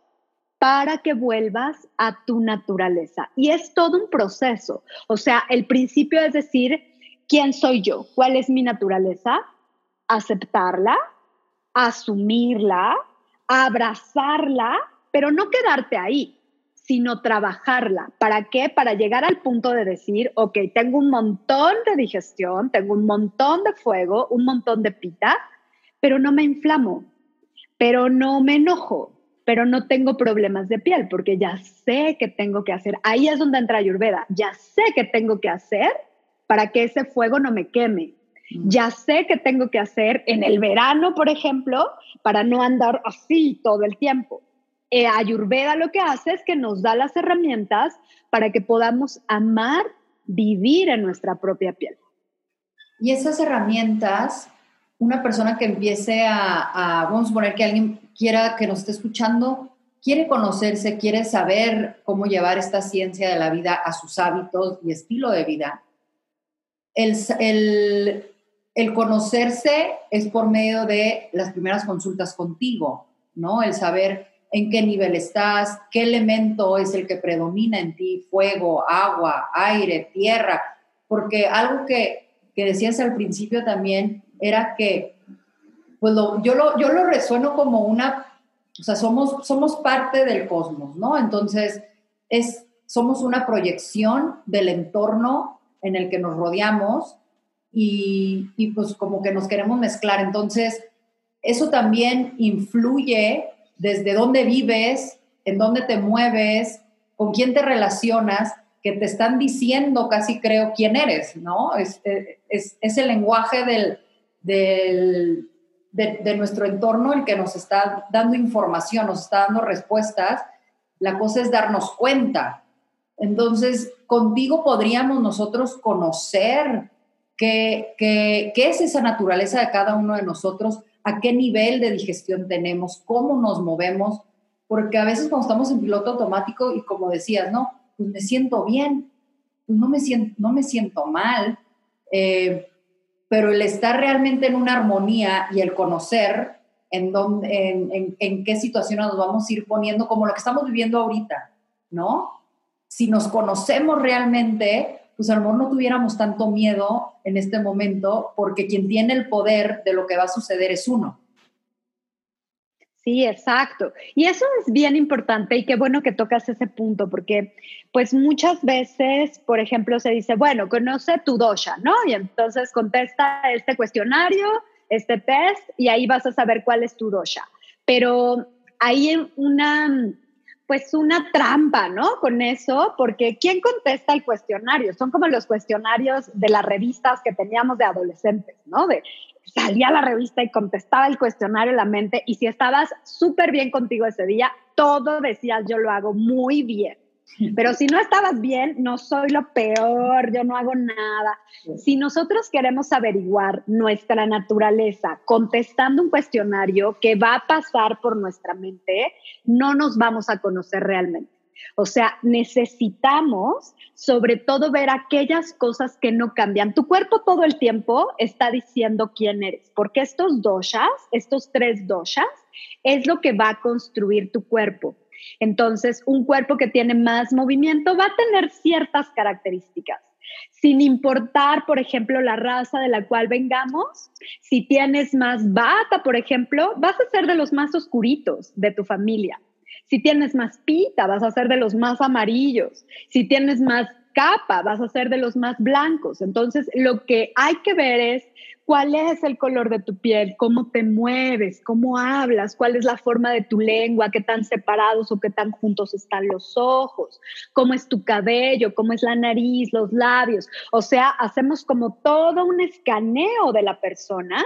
para que vuelvas a tu naturaleza. Y es todo un proceso. O sea, el principio es decir, ¿quién soy yo? ¿Cuál es mi naturaleza? Aceptarla, asumirla, abrazarla pero no quedarte ahí, sino trabajarla. ¿Para qué? Para llegar al punto de decir, ok, tengo un montón de digestión, tengo un montón de fuego, un montón de pita, pero no me inflamo, pero no me enojo, pero no tengo problemas de piel, porque ya sé que tengo que hacer. Ahí es donde entra Ayurveda. Ya sé que tengo que hacer para que ese fuego no me queme. Mm. Ya sé que tengo que hacer en el verano, por ejemplo, para no andar así todo el tiempo. Eh, Ayurveda lo que hace es que nos da las herramientas para que podamos amar, vivir en nuestra propia piel. Y esas herramientas, una persona que empiece a, vamos a suponer que alguien quiera que nos esté escuchando, quiere conocerse, quiere saber cómo llevar esta ciencia de la vida a sus hábitos y estilo de vida. El, el, el, conocerse es por medio de las primeras consultas contigo, ¿no? El saber en qué nivel estás, qué elemento es el que predomina en ti, fuego, agua, aire, tierra, porque algo que, que decías al principio también era que, pues yo, lo, yo lo resueno como una, o sea, somos, somos parte del cosmos, ¿no? Entonces, es, somos una proyección del entorno en el que nos rodeamos y, y pues como que nos queremos mezclar. Entonces, eso también influye desde dónde vives, en dónde te mueves, con quién te relacionas, que te están diciendo casi creo quién eres, ¿no? Es, es, el lenguaje del, del, de, nuestro entorno el que nos está dando información, nos está dando respuestas. La cosa es darnos cuenta. Entonces, contigo podríamos nosotros conocer qué, qué, qué es esa naturaleza de cada uno de nosotros, a qué nivel de digestión tenemos, cómo nos movemos, porque a veces cuando estamos en piloto automático y como decías, no, pues me siento bien, pues no me siento, no me siento mal, eh, pero el estar realmente en una armonía y el conocer en, en, en, qué situaciones nos vamos a ir poniendo, como lo que estamos viviendo ahorita, ¿no? Si nos conocemos realmente, pues a no tuviéramos tanto miedo en este momento, porque quien tiene el poder de lo que va a suceder es uno. Sí, exacto. Y eso es bien importante y qué bueno que tocas ese punto, porque pues muchas veces, por ejemplo, se dice, bueno, conoce tu dosha, ¿no? Y entonces contesta este cuestionario, este test, y ahí vas a saber cuál es tu dosha. Pero hay una pues una trampa, ¿no? Con eso, porque ¿quién contesta el cuestionario? Son como los cuestionarios de las revistas que teníamos de adolescentes, ¿no? De salía la revista y contestaba el cuestionario en la mente y si estabas súper bien contigo ese día, todo decías yo lo hago muy bien. Pero si no estabas bien, no soy lo peor, yo no hago nada. Si nosotros queremos averiguar nuestra naturaleza contestando un cuestionario que va a pasar por nuestra mente, no nos vamos a conocer realmente. O sea, necesitamos sobre todo ver aquellas cosas que no cambian. Tu cuerpo todo el tiempo está diciendo quién eres, porque estos doshas, estos tres doshas, es lo que va a construir tu cuerpo. Entonces, un cuerpo que tiene más movimiento va a tener ciertas características. Sin importar, por ejemplo, la raza de la cual vengamos, si tienes más bata, por ejemplo, vas a ser de los más oscuritos de tu familia. Si tienes más pita, vas a ser de los más amarillos. Si tienes más capa, vas a ser de los más blancos. Entonces, lo que hay que ver es cuál es el color de tu piel, cómo te mueves, cómo hablas, cuál es la forma de tu lengua, qué tan separados o qué tan juntos están los ojos, cómo es tu cabello, cómo es la nariz, los labios. O sea, hacemos como todo un escaneo de la persona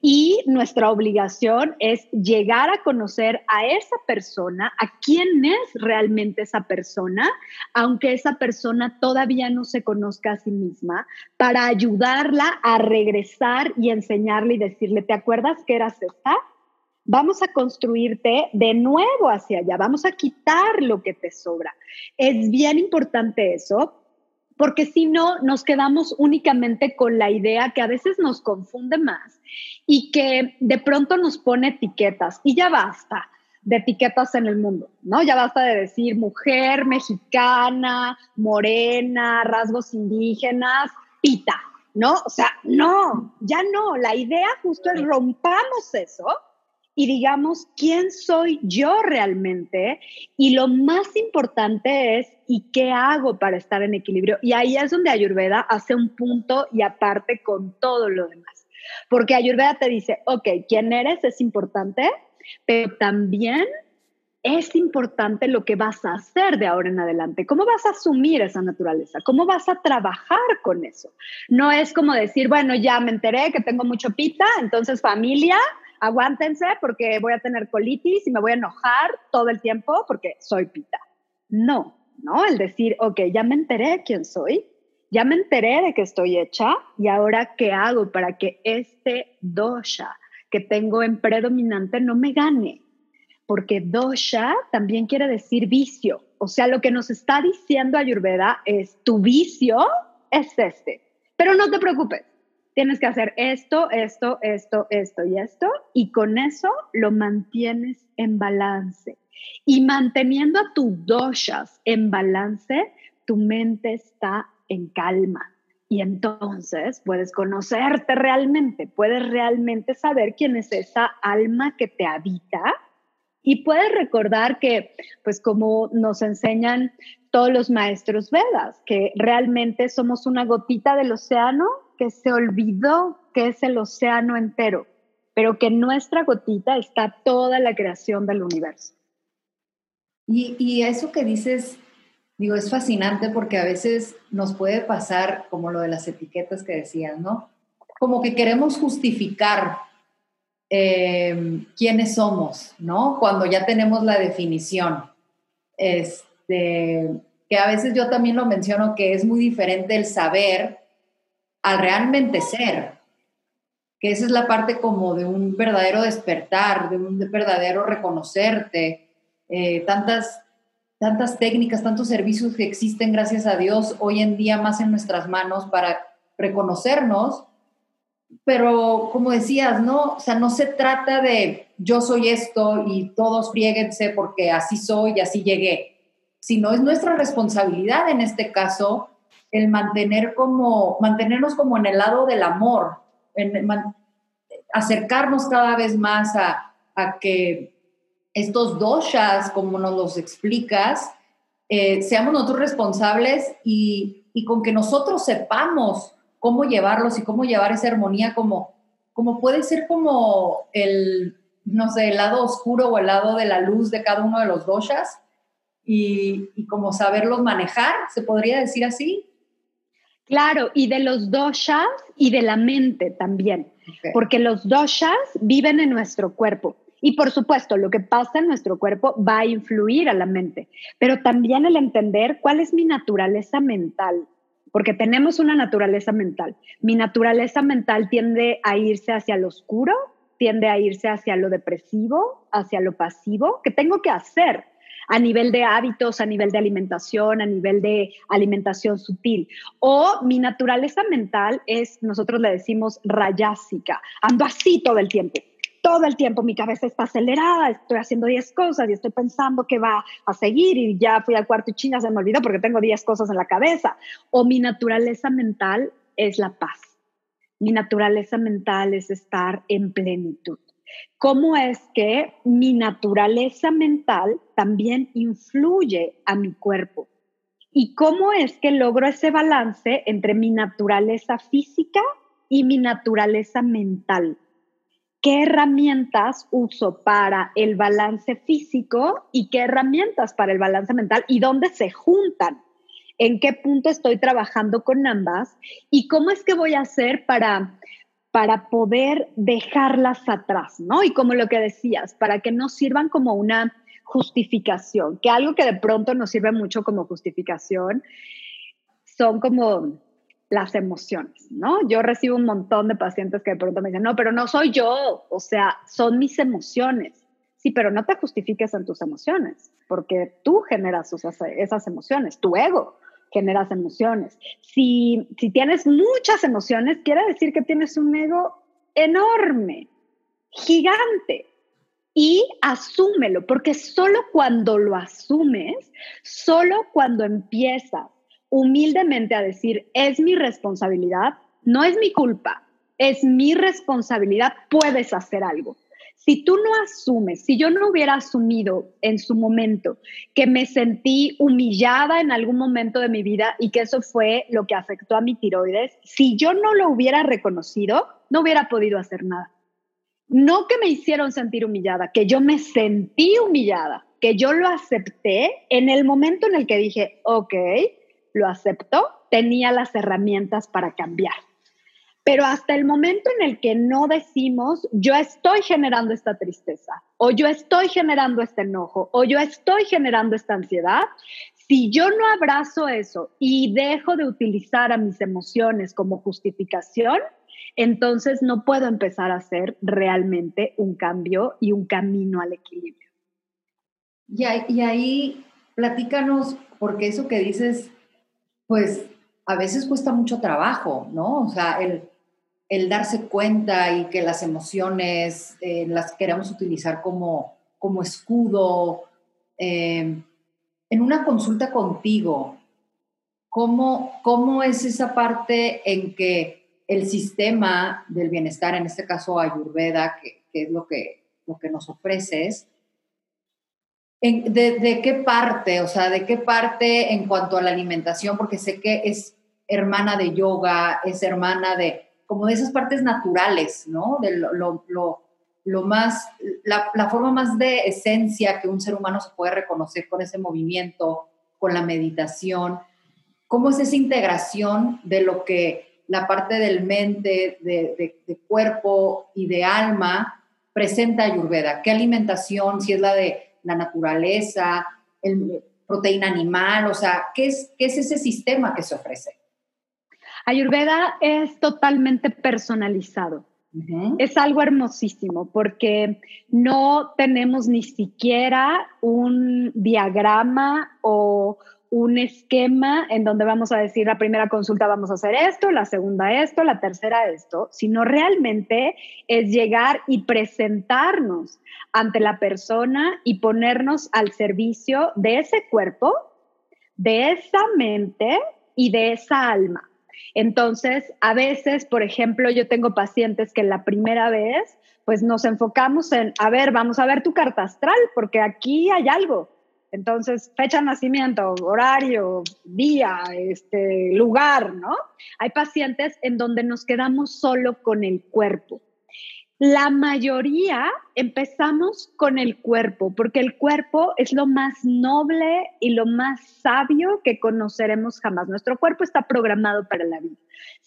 y nuestra obligación es llegar a conocer a esa persona, a quién es realmente esa persona, aunque esa persona todavía no se conozca a sí misma, para ayudarla a regresar y enseñarle y decirle, ¿te acuerdas que eras esta? Vamos a construirte de nuevo hacia allá, vamos a quitar lo que te sobra. Es bien importante eso porque si no, nos quedamos únicamente con la idea que a veces nos confunde más y que de pronto nos pone etiquetas y ya basta de etiquetas en el mundo, ¿no? Ya basta de decir mujer, mexicana, morena, rasgos indígenas, pita, ¿no? O sea, no, ya no, la idea justo es rompamos eso y digamos quién soy yo realmente y lo más importante es y qué hago para estar en equilibrio. Y ahí es donde Ayurveda hace un punto y aparte con todo lo demás. Porque Ayurveda te dice, ok, quién eres es importante, pero también es importante lo que vas a hacer de ahora en adelante. ¿Cómo vas a asumir esa naturaleza? ¿Cómo vas a trabajar con eso? No es como decir, bueno, ya me enteré que tengo mucho pita, entonces familia, aguántense porque voy a tener colitis y me voy a enojar todo el tiempo porque soy pita. No, ¿no? El decir, ok, ya me enteré de quién soy, ya me enteré de que estoy hecha y ahora qué hago para que este dosha que tengo en predominante no me gane. Porque dosha también quiere decir vicio. O sea, lo que nos está diciendo Ayurveda es tu vicio es este. Pero no te preocupes, tienes que hacer esto, esto, esto, esto y esto, y con eso lo mantienes en balance. Y manteniendo a tus doshas en balance, tu mente está en calma. Y entonces puedes conocerte realmente, puedes realmente saber quién es esa alma que te habita y puedes recordar que, pues como nos enseñan todos los maestros Vedas, que realmente somos una gotita del océano que se olvidó que es el océano entero, pero que en nuestra gotita está toda la creación del universo. Y, y, eso que dices, digo, es fascinante porque a veces nos puede pasar como lo de las etiquetas que decías, ¿no? Como que queremos justificar eh, quiénes somos, ¿no? Cuando ya tenemos la definición. Este, que a veces yo también lo menciono que es muy diferente el saber al realmente ser, que esa es la parte como de un verdadero despertar, de un verdadero reconocerte, eh, tantas, tantas técnicas, tantos servicios que existen, gracias a Dios, hoy en día más en nuestras manos para reconocernos, pero como decías, ¿no? O sea, no se trata de yo soy esto y todos friéguense porque así soy y así llegué, sino es nuestra responsabilidad en este caso el mantener como, mantenernos como en el lado del amor, en, acercarnos cada vez más a, que estos doshas, como nos los explicas, eh, seamos nosotros responsables y, y, con que nosotros sepamos cómo llevarlos y cómo llevar esa armonía como, como puede ser como el, no sé, el lado oscuro o el lado de la luz de cada uno de los doshas y, y como saberlos manejar, se podría decir así. Claro, y de los doshas y de la mente también, porque los doshas viven en nuestro cuerpo. Y por supuesto, lo que pasa en nuestro cuerpo va a influir a la mente, pero también el entender cuál es mi naturaleza mental, porque tenemos una naturaleza mental. Mi naturaleza mental tiende a irse hacia lo oscuro, tiende a irse hacia lo depresivo, hacia lo pasivo, que tengo que hacer a nivel de hábitos, a nivel de alimentación, a nivel de alimentación sutil. O mi naturaleza mental es, nosotros le decimos rayásica, ando así todo el tiempo. Todo el tiempo mi cabeza está acelerada, estoy haciendo 10 cosas y estoy pensando que va a seguir y ya fui al cuarto y chinga, se me olvidó porque tengo 10 cosas en la cabeza. O mi naturaleza mental es la paz. Mi naturaleza mental es estar en plenitud cómo es que mi naturaleza mental también influye a mi cuerpo. ¿Y cómo es que logro ese balance entre mi naturaleza física y mi naturaleza mental? ¿Qué herramientas uso para el balance físico y qué herramientas para el balance mental y dónde se juntan? ¿En qué punto estoy trabajando con ambas? ¿Y cómo es que voy a hacer para para poder dejarlas atrás, ¿no? Y como lo que decías, para que no sirvan como una justificación, que algo que de pronto nos sirve mucho como justificación son como las emociones, ¿no? Yo recibo un montón de pacientes que de pronto me dicen, no, pero no soy yo, o sea, son mis emociones. Sí, pero no te justifiques en tus emociones, porque tú generas esas emociones, tu ego genera emociones. Si, si tienes muchas emociones, quiere decir que tienes un ego enorme, gigante y asúmelo, porque solo cuando lo asumes, solo cuando empiezas humildemente a decir, es mi responsabilidad, no es mi culpa, es mi responsabilidad, puedes hacer algo. Si tú no asumes, si yo no hubiera asumido en su momento que me sentí humillada en algún momento de mi vida y que eso fue lo que afectó a mi tiroides, si yo no lo hubiera reconocido, no hubiera podido hacer nada no que me hicieron sentir humillada, que yo me sentí humillada, que yo lo acepté en el momento en el que dije, ok, lo acepto, tenía las herramientas para cambiar. Pero hasta el momento en el que no decimos, yo estoy generando esta tristeza, o yo estoy generando este enojo, o yo estoy generando esta ansiedad, si yo no abrazo eso y dejo de utilizar a mis emociones como justificación, entonces no puedo empezar a hacer realmente un cambio y un camino al equilibrio. Y ahí, platícanos, porque eso que dices, pues a veces cuesta mucho trabajo, ¿no? O sea, el, darse cuenta y que las emociones eh, las queremos utilizar como, como escudo. Eh, en una consulta contigo, ¿cómo, ¿cómo es esa parte en que el sistema del bienestar, en este caso Ayurveda, que, es lo que, lo que nos ofreces, de, de, qué parte, o sea, de qué parte en cuanto a la alimentación, porque sé que es hermana de yoga, es hermana de, como de esas partes naturales, ¿no? De lo, más, la, forma más de esencia que un ser humano se puede reconocer con ese movimiento, con la meditación. ¿Cómo es esa integración de lo que la parte del mente, de, cuerpo y de alma presenta Ayurveda? ¿Qué alimentación, si es la de la naturaleza, el, proteína animal? O sea, ¿qué es, qué es ese sistema que se ofrece? Ayurveda es totalmente personalizado. Es algo hermosísimo porque no tenemos ni siquiera un diagrama o un esquema en donde vamos a decir la primera consulta vamos a hacer esto, la segunda esto, la tercera esto, sino realmente es llegar y presentarnos ante la persona y ponernos al servicio de ese cuerpo, de esa mente y de esa alma. Entonces, a veces, por ejemplo, yo tengo pacientes que la primera vez, pues nos enfocamos en, a ver, vamos a ver tu carta astral, porque aquí hay algo entonces, fecha de nacimiento, horario, día, este, lugar, ¿no? Hay pacientes en donde nos quedamos solo con el cuerpo. La mayoría empezamos con el cuerpo, porque el cuerpo es lo más noble y lo más sabio que conoceremos jamás. Nuestro cuerpo está programado para la vida.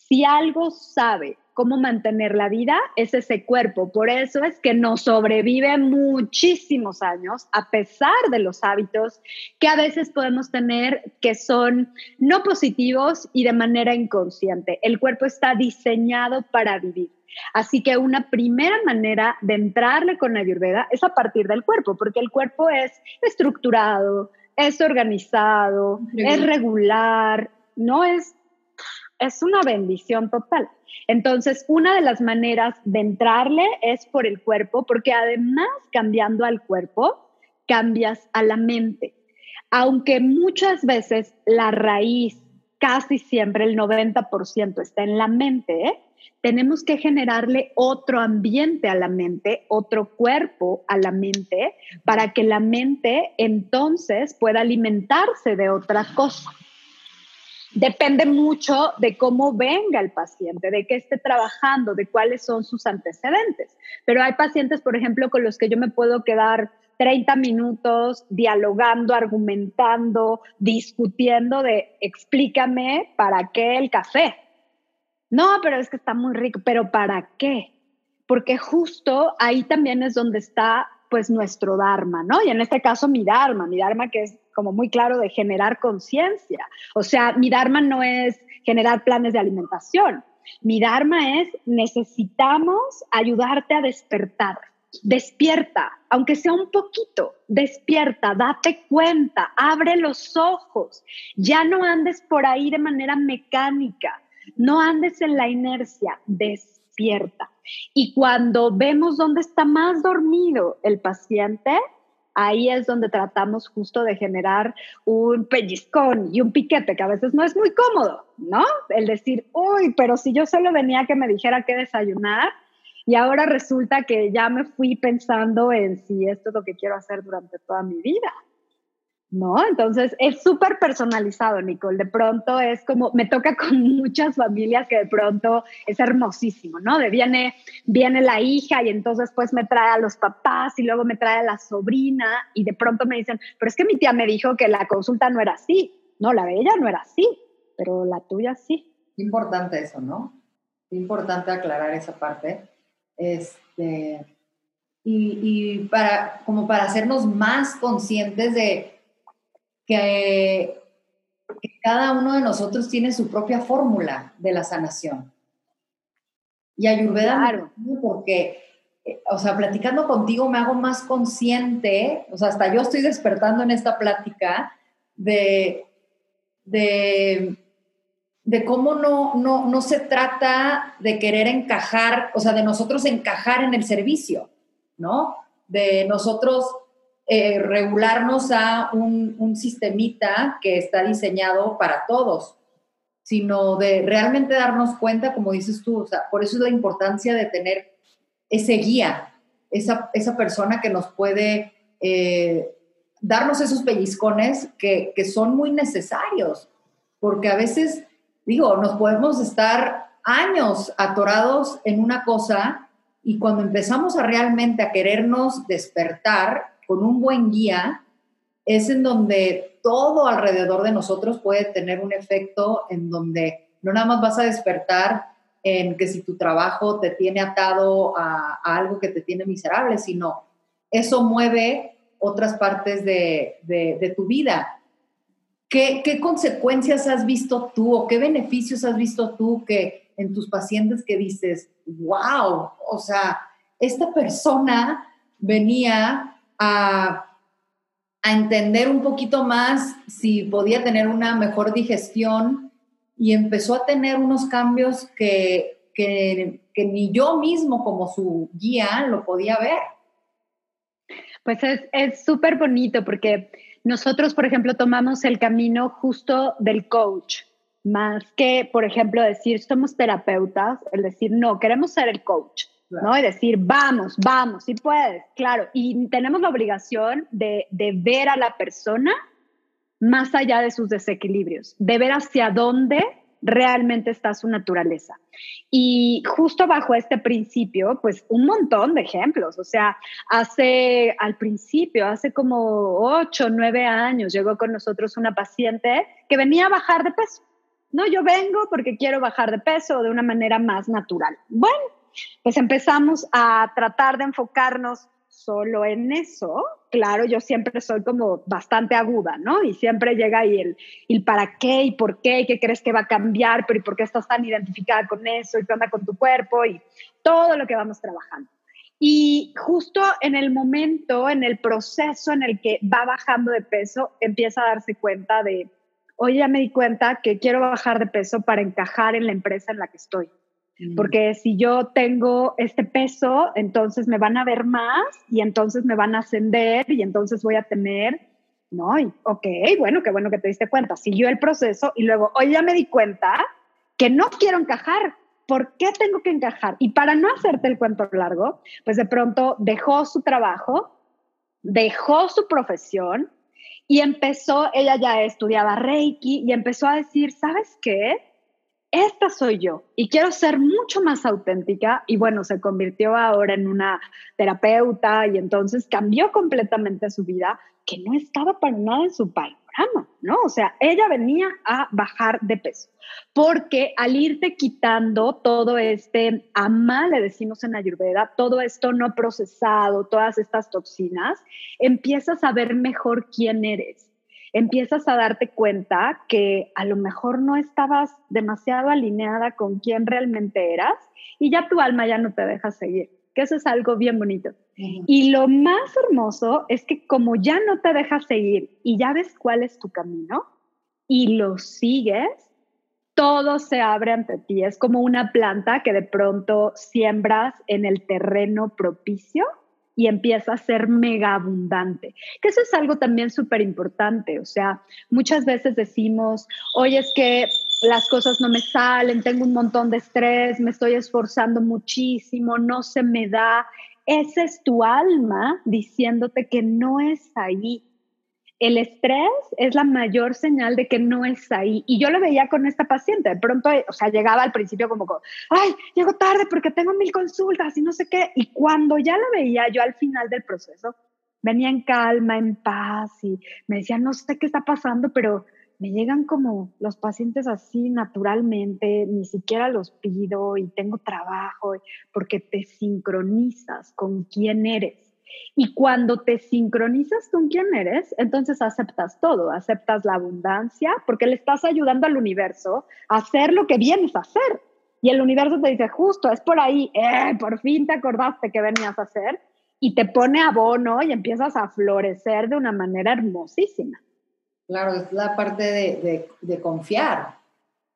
Si algo sabe cómo mantener la vida es ese cuerpo. Por eso es que nos sobrevive muchísimos años a pesar de los hábitos que a veces podemos tener que son no positivos y de manera inconsciente. El cuerpo está diseñado para vivir. Así que una primera manera de entrarle con la Ayurveda es a partir del cuerpo, porque el cuerpo es estructurado, es organizado, es regular, no es es una bendición total. Entonces, una de las maneras de entrarle es por el cuerpo, porque además cambiando al cuerpo, cambias a la mente. Aunque muchas veces la raíz, casi siempre el 90% está en la mente, ¿eh? tenemos que generarle otro ambiente a la mente, otro cuerpo a la mente, para que la mente entonces pueda alimentarse de otra cosa. Depende mucho de cómo venga el paciente, de qué esté trabajando, de cuáles son sus antecedentes. Pero hay pacientes, por ejemplo, con los que yo me puedo quedar 30 minutos dialogando, argumentando, discutiendo de explícame para qué el café. No, pero es que está muy rico, pero ¿para qué? Porque justo ahí también es donde está pues nuestro Dharma, ¿no? Y en este caso mi Dharma, mi Dharma que es como muy claro de generar conciencia. O sea, mi Dharma no es generar planes de alimentación. Mi Dharma es necesitamos ayudarte a despertar. Despierta, aunque sea un poquito, despierta, date cuenta, abre los ojos, ya no andes por ahí de manera mecánica, no andes en la inercia, despierta. Y cuando vemos dónde está más dormido el paciente, ahí es donde tratamos justo de generar un pellizcón y un piquete, que a veces no es muy cómodo, ¿no? El decir, uy, pero si yo solo venía que me dijera qué desayunar y ahora resulta que ya me fui pensando en si esto es lo que quiero hacer durante toda mi vida. ¿No? Entonces es súper personalizado, Nicole. De pronto es como, me toca con muchas familias que de pronto es hermosísimo, ¿no? De viene, viene la hija y entonces pues me trae a los papás y luego me trae a la sobrina y de pronto me dicen, pero es que mi tía me dijo que la consulta no era así. No, la de ella no era así, pero la tuya sí. Importante eso, ¿no? Importante aclarar esa parte. Este, y, y para, como para hacernos más conscientes de que, cada uno de nosotros tiene su propia fórmula de la sanación. Y Ayurveda, claro. porque, eh, o sea, platicando contigo me hago más consciente, o sea, hasta yo estoy despertando en esta plática de, de, de cómo no, no, no se trata de querer encajar, o sea, de nosotros encajar en el servicio, ¿no? De nosotros eh, regularnos a un, un, sistemita que está diseñado para todos, sino de realmente darnos cuenta, como dices tú, o sea, por eso es la importancia de tener ese guía, esa, esa persona que nos puede eh, darnos esos pellizcones que, que son muy necesarios, porque a veces, digo, nos podemos estar años atorados en una cosa y cuando empezamos a realmente a querernos despertar, con un buen guía, es en donde todo alrededor de nosotros puede tener un efecto en donde no nada más vas a despertar en que si tu trabajo te tiene atado a, algo que te tiene miserable, sino eso mueve otras partes de, tu vida. ¿Qué, ¿Qué, consecuencias has visto tú o qué beneficios has visto tú que en tus pacientes que dices, wow, o sea, esta persona venía a, entender un poquito más si podía tener una mejor digestión y empezó a tener unos cambios que, ni yo mismo como su guía lo podía ver. Pues es súper bonito porque nosotros, por ejemplo, tomamos el camino justo del coach, más que, por ejemplo, decir, somos terapeutas, el decir, no, queremos ser el coach. ¿No? Y decir, vamos, vamos, si puedes, claro. Y tenemos la obligación de, de ver a la persona más allá de sus desequilibrios, de ver hacia dónde realmente está su naturaleza. Y justo bajo este principio, pues un montón de ejemplos. O sea, hace al principio, hace como ocho, nueve años, llegó con nosotros una paciente que venía a bajar de peso. No, yo vengo porque quiero bajar de peso de una manera más natural. Bueno, pues empezamos a tratar de enfocarnos solo en eso. Claro, yo siempre soy como bastante aguda, ¿no? Y siempre llega ahí el, el para qué y por qué, y qué crees que va a cambiar, pero y por qué estás tan identificada con eso, y qué onda con tu cuerpo, y todo lo que vamos trabajando. Y justo en el momento, en el proceso en el que va bajando de peso, empieza a darse cuenta de, oye, ya me di cuenta que quiero bajar de peso para encajar en la empresa en la que estoy. Mm. Porque si yo tengo este peso, entonces me van a ver más y entonces me van a ascender y entonces voy a tener, ¿no? Y, ok, bueno, qué bueno que te diste cuenta. Siguió el proceso y luego, hoy ya me di cuenta que no quiero encajar. ¿Por qué tengo que encajar? Y para no hacerte el cuento largo, pues de pronto dejó su trabajo, dejó su profesión Y empezó, ella ya estudiaba Reiki y empezó a decir, ¿sabes qué? Esta soy yo y quiero ser mucho más auténtica. Y bueno, se convirtió ahora en una terapeuta y entonces cambió completamente su vida, que no estaba para nada en su país ¿no? O sea, ella venía a bajar de peso, porque al irte quitando todo este ama, le decimos en Ayurveda, todo esto no procesado, todas estas toxinas, empiezas a ver mejor quién eres. Empiezas a darte cuenta que a lo mejor no estabas demasiado alineada con quién realmente eras y ya tu alma ya no te deja seguir que eso es algo bien bonito. Y lo más hermoso es que como ya no te dejas seguir y ya ves cuál es tu camino y lo sigues, todo se abre ante ti. Es como una planta que de pronto siembras en el terreno propicio y empieza a ser mega abundante. Que eso es algo también súper importante. O sea, muchas veces decimos, oye, es que las cosas no me salen, tengo un montón de estrés, me estoy esforzando muchísimo, no se me da. Ese es tu alma diciéndote que no es ahí. El estrés es la mayor señal de que no es ahí. Y yo lo veía con esta paciente. De pronto, o sea, llegaba al principio como, ay, llego tarde porque tengo mil consultas y no sé qué. Y cuando ya la veía yo al final del proceso, venía en calma, en paz y me decía, no sé qué está pasando, pero me llegan como los pacientes así naturalmente, ni siquiera los pido y tengo trabajo, porque te sincronizas con quién eres. Y cuando te sincronizas con quién eres, entonces aceptas todo, aceptas la abundancia, porque le estás ayudando al universo a hacer lo que vienes a hacer. Y el universo te dice, justo, es por ahí, eh, por fin te acordaste que venías a hacer, y te pone abono y empiezas a florecer de una manera hermosísima. Claro, es la parte de, confiar,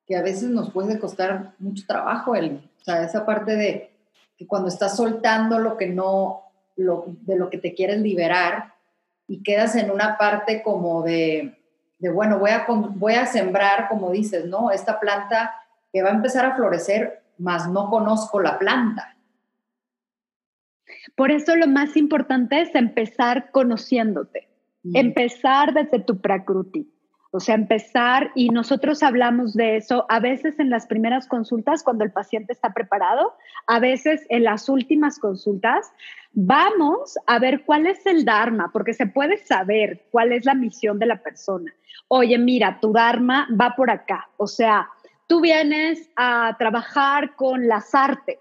que a veces nos puede costar mucho trabajo, el, o sea, esa parte de que cuando estás soltando lo que no, lo, de lo que te quieres liberar y quedas en una parte como de, de bueno, voy a, voy a sembrar, como dices, ¿no? Esta planta que va a empezar a florecer, más no conozco la planta. Por eso lo más importante es empezar conociéndote. Mm. Empezar desde tu prakruti. O sea, empezar, y nosotros hablamos de eso a veces en las primeras consultas cuando el paciente está preparado, a veces en las últimas consultas, vamos a ver cuál es el Dharma, porque se puede saber cuál es la misión de la persona. Oye, mira, tu Dharma va por acá. O sea, tú vienes a trabajar con las artes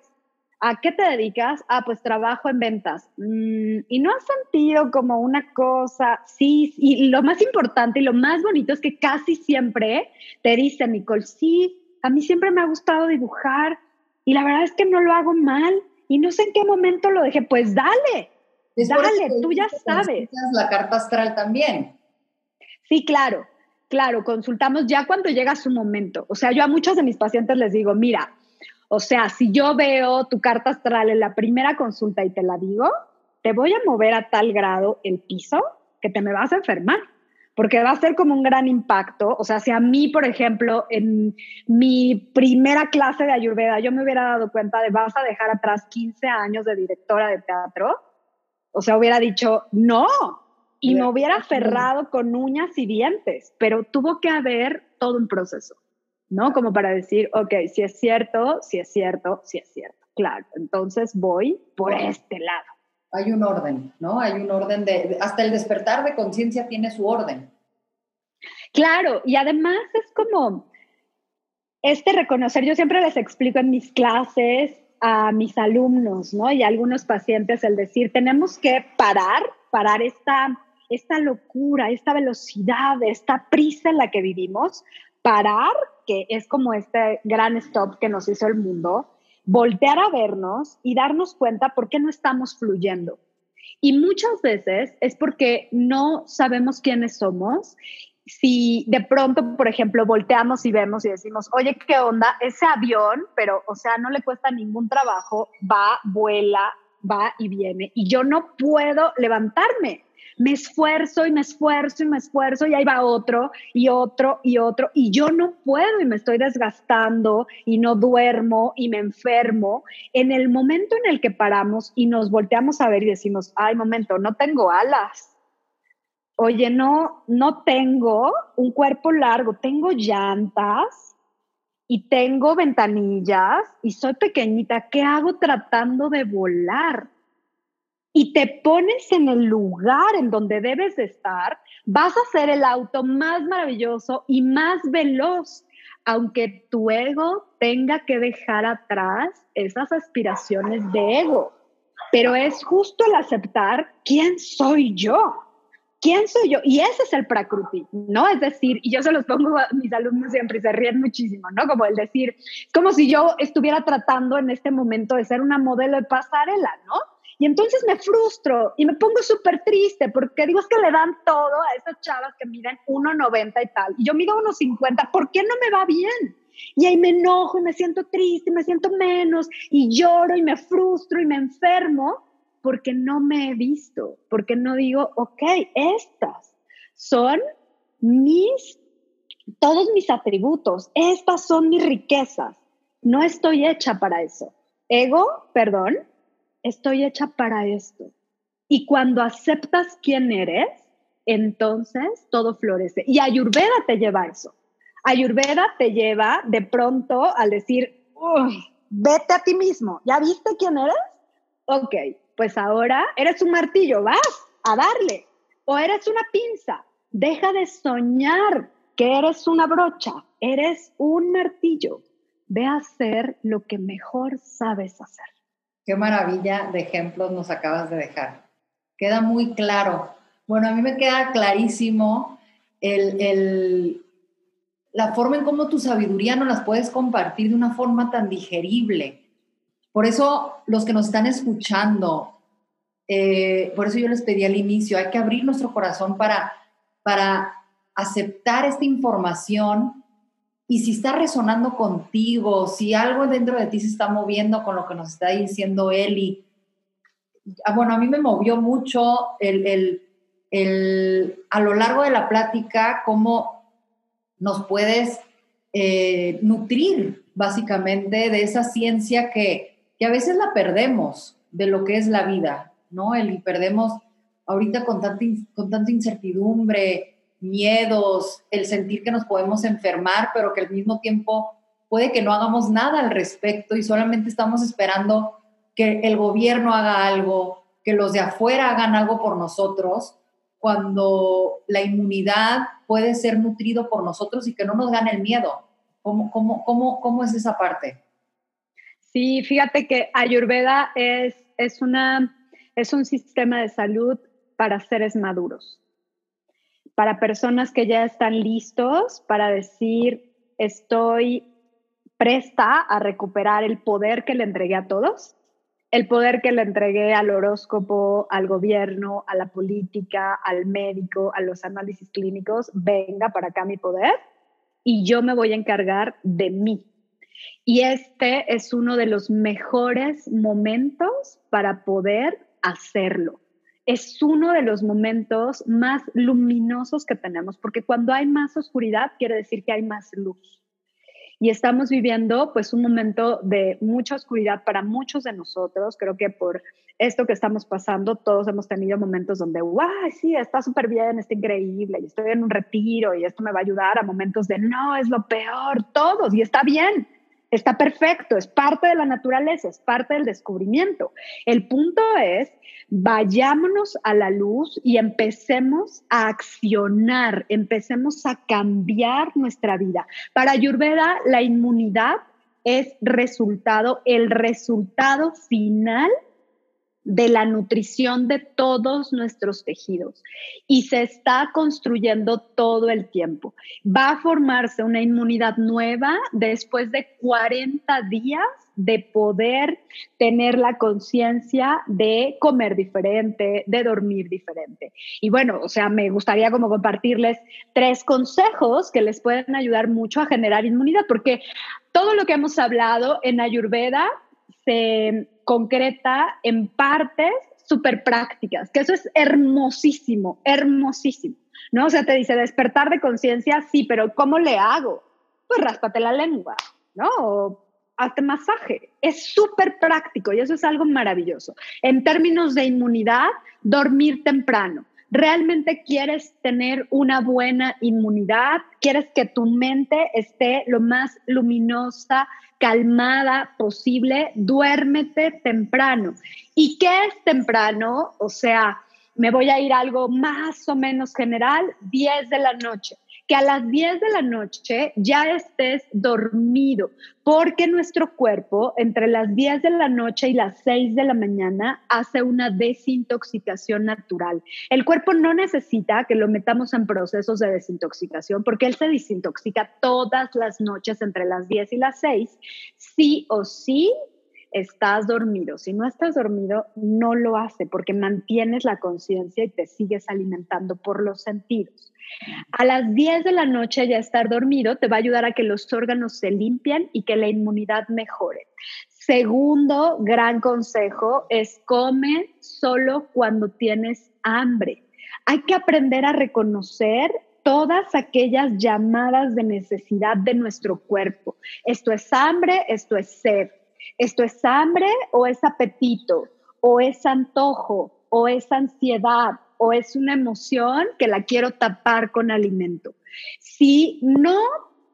¿A qué te dedicas? Ah, pues trabajo en ventas. Mm, y no has sentido como una cosa, sí, y lo más importante y lo más bonito es que casi siempre te dice Nicole, sí, a mí siempre me ha gustado dibujar y la verdad es que no lo hago mal y no sé en qué momento lo dejé. Pues dale, dale, tú ya sabes. La carta astral también. Sí, claro, claro, consultamos ya cuando llega su momento. O sea, yo a muchos de mis pacientes les digo, mira, o sea, si yo veo tu carta astral en la primera consulta y te la digo, te voy a mover a tal grado el piso que te me vas a enfermar, porque va a ser como un gran impacto. O sea, si a mí, por ejemplo, en mi primera clase de Ayurveda yo me hubiera dado cuenta de vas a dejar atrás 15 años de directora de teatro, o sea, hubiera dicho, no, y me hubiera aferrado con uñas y dientes, pero tuvo que haber todo un proceso. ¿No? Como para decir, ok, si es cierto, si es cierto, si es cierto. Claro, entonces voy por este lado. Hay un orden, ¿no? Hay un orden de, hasta el despertar de conciencia tiene su orden. Claro, y además es como este reconocer, yo siempre les explico en mis clases a mis alumnos, ¿no? Y a algunos pacientes el decir, tenemos que parar, parar esta, esta locura, esta velocidad, esta prisa en la que vivimos, parar que es como este gran stop que nos hizo el mundo, voltear a vernos y darnos cuenta por qué no estamos fluyendo. Y muchas veces es porque no sabemos quiénes somos. Si de pronto, por ejemplo, volteamos y vemos y decimos, oye, ¿qué onda? Ese avión, pero, o sea, no le cuesta ningún trabajo, va, vuela, va y viene. Y yo no puedo levantarme me esfuerzo y me esfuerzo y me esfuerzo y ahí va otro y otro y otro y yo no puedo y me estoy desgastando y no duermo y me enfermo. En el momento en el que paramos y nos volteamos a ver y decimos, ay, momento, no tengo alas. oye, no, no tengo un cuerpo largo, tengo llantas y tengo ventanillas y soy pequeñita, ¿qué hago tratando de volar? Y te pones en el lugar en donde debes de estar, vas a ser el auto más maravilloso y más veloz, aunque tu ego tenga que dejar atrás esas aspiraciones de ego. Pero es justo el aceptar quién soy yo ¿quién soy yo? Y ese es el prakruti, ¿no? Es decir, y yo se los pongo a mis alumnos siempre y se ríen muchísimo, ¿no? Como el decir, como si yo estuviera tratando en este momento de ser una modelo de pasarela, ¿no? Y entonces me frustro y me pongo súper triste porque digo, es que le dan todo a esas chavas que miden 1,90 y tal. Y yo mido 1,50, ¿por qué no me va bien? Y ahí me enojo y me siento triste y me siento menos y lloro y me frustro y me enfermo porque no me he visto, porque no digo, ok, estas son mis, todos mis atributos, estas son mis riquezas, no estoy hecha para eso. Ego, perdón, estoy hecha para esto. Y cuando aceptas quién eres, entonces todo florece. Y Ayurveda te lleva a eso. Ayurveda te lleva de pronto al decir, vete a ti mismo, ¿ya viste quién eres? Ok, pues ahora eres un martillo, vas a darle. O eres una pinza, deja de soñar que eres una brocha, eres un martillo. Ve a hacer lo que mejor sabes hacer. Qué maravilla de ejemplos nos acabas de dejar. Queda muy claro. Bueno, a mí me queda clarísimo el, la forma en cómo tu sabiduría no las puedes compartir de una forma tan digerible por eso los que nos están escuchando, eh, por eso yo les pedí al inicio, hay que abrir nuestro corazón para, para aceptar esta información y si está resonando contigo, si algo dentro de ti se está moviendo con lo que nos está diciendo Eli. Ah, bueno, a mí me movió mucho el, el, a lo largo de la plática cómo nos puedes eh, nutrir básicamente de esa ciencia que, que a veces la perdemos de lo que es la vida, ¿no? El, y perdemos ahorita con con tanta incertidumbre, miedos, el sentir que nos podemos enfermar, pero que al mismo tiempo puede que no hagamos nada al respecto y solamente estamos esperando que el gobierno haga algo, que los de afuera hagan algo por nosotros, cuando la inmunidad puede ser nutrido por nosotros y que no nos gane el miedo. ¿Cómo, cómo, cómo, cómo es esa parte? Sí, fíjate que Ayurveda es, es, una, es un sistema de salud para seres maduros, para personas que ya están listos para decir, estoy presta a recuperar el poder que le entregué a todos, el poder que le entregué al horóscopo, al gobierno, a la política, al médico, a los análisis clínicos, venga para acá mi poder y yo me voy a encargar de mí, y este es uno de los mejores momentos para poder hacerlo. Es uno de los momentos más luminosos que tenemos, porque cuando hay más oscuridad quiere decir que hay más luz. Y estamos viviendo pues un momento de mucha oscuridad para muchos de nosotros. Creo que por esto que estamos pasando, todos hemos tenido momentos donde, ¡guau! Sí, está súper bien, está increíble, y estoy en un retiro y esto me va a ayudar a momentos de, no, es lo peor, todos, y está bien Está perfecto, es parte de la naturaleza, es parte del descubrimiento. El punto es, vayámonos a la luz y empecemos a accionar, empecemos a cambiar nuestra vida. Para Ayurveda, la inmunidad es resultado, el resultado final de la nutrición de todos nuestros tejidos y se está construyendo todo el tiempo. Va a formarse una inmunidad nueva después de 40 días de poder tener la conciencia de comer diferente, de dormir diferente. Y bueno, o sea, me gustaría como compartirles tres consejos que les pueden ayudar mucho a generar inmunidad, porque todo lo que hemos hablado en Ayurveda se concreta en partes súper prácticas, que eso es hermosísimo, hermosísimo, ¿no? O sea, te dice despertar de conciencia, sí, pero ¿cómo le hago? Pues ráspate la lengua, ¿no? O hazte masaje. Es súper práctico y eso es algo maravilloso. En términos de inmunidad, dormir temprano. ¿Realmente quieres tener una buena inmunidad? ¿Quieres que tu mente esté lo más luminosa, calmada posible? Duérmete temprano. ¿Y qué es temprano? O sea, me voy a ir algo más o menos general, 10 de la noche que a las 10 de la noche ya estés dormido, porque nuestro cuerpo entre las 10 de la noche y las 6 de la mañana hace una desintoxicación natural. El cuerpo no necesita que lo metamos en procesos de desintoxicación porque él se desintoxica todas las noches entre las 10 y las 6, sí o sí estás dormido. Si no estás dormido, no lo hace porque mantienes la conciencia y te sigues alimentando por los sentidos. A las 10 de la noche ya estar dormido te va a ayudar a que los órganos se limpien y que la inmunidad mejore. Segundo gran consejo es come solo cuando tienes hambre. Hay que aprender a reconocer todas aquellas llamadas de necesidad de nuestro cuerpo. Esto es hambre, esto es sed. Esto es hambre o es apetito o es antojo o es ansiedad o es una emoción que la quiero tapar con alimento. Si no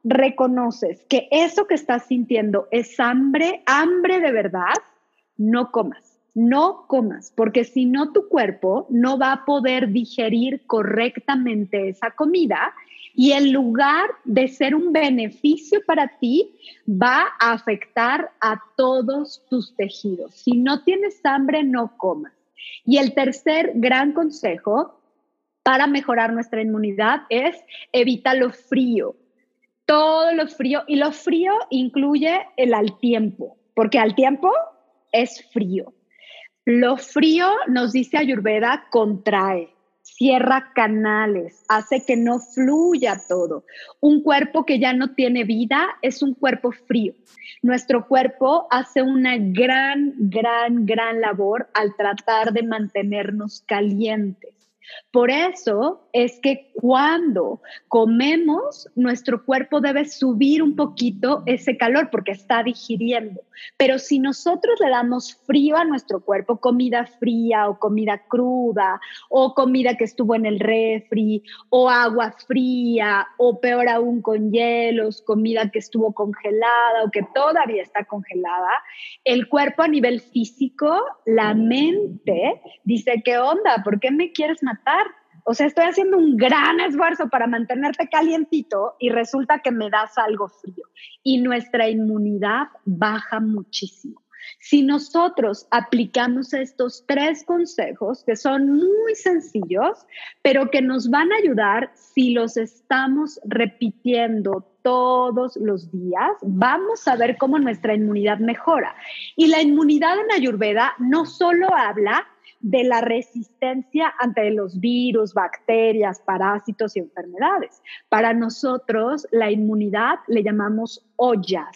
reconoces que eso que estás sintiendo es hambre, hambre de verdad, no comas, no comas, porque si no tu cuerpo no va a poder digerir correctamente esa comida y en lugar de ser un beneficio para ti, va a afectar a todos tus tejidos. Si no tienes hambre, no comas. Y el tercer gran consejo para mejorar nuestra inmunidad es evita lo frío. Todo lo frío. Y lo frío incluye el al tiempo, porque al tiempo es frío. Lo frío, nos dice Ayurveda, contrae cierra canales, hace que no fluya todo. Un cuerpo que ya no tiene vida es un cuerpo frío. Nuestro cuerpo hace una gran, gran, gran labor al tratar de mantenernos calientes. Por eso es que cuando comemos, nuestro cuerpo debe subir un poquito ese calor porque está digiriendo. Pero si nosotros le damos frío a nuestro cuerpo, comida fría o comida cruda o comida que estuvo en el refri o agua fría o peor aún con hielos, comida que estuvo congelada o que todavía está congelada, el cuerpo a nivel físico, la mente dice, ¿qué onda? ¿Por qué me quieres matar? O sea, estoy haciendo un gran esfuerzo para mantenerte calientito y resulta que me das algo frío. Y nuestra inmunidad baja muchísimo. Si nosotros aplicamos estos tres consejos, que son muy sencillos, pero que nos van a ayudar si los estamos repitiendo todos los días, vamos a ver cómo nuestra inmunidad mejora. Y la inmunidad en Ayurveda no solo habla de la resistencia ante los virus, bacterias, parásitos y enfermedades. Para nosotros, la inmunidad le llamamos ollas.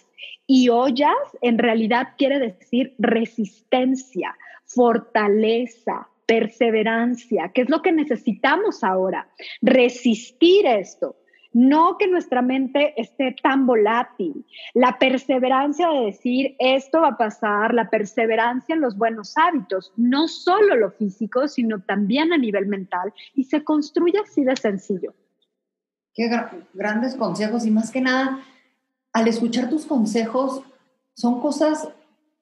Y ollas en realidad quiere decir resistencia, fortaleza, perseverancia, que es lo que necesitamos ahora, resistir esto. No que nuestra mente esté tan volátil. La perseverancia de decir esto va a pasar, la perseverancia en los buenos hábitos, no solo lo físico, sino también a nivel mental, y se construye así de sencillo. Qué grandes consejos y más que nada, al escuchar tus consejos, son cosas,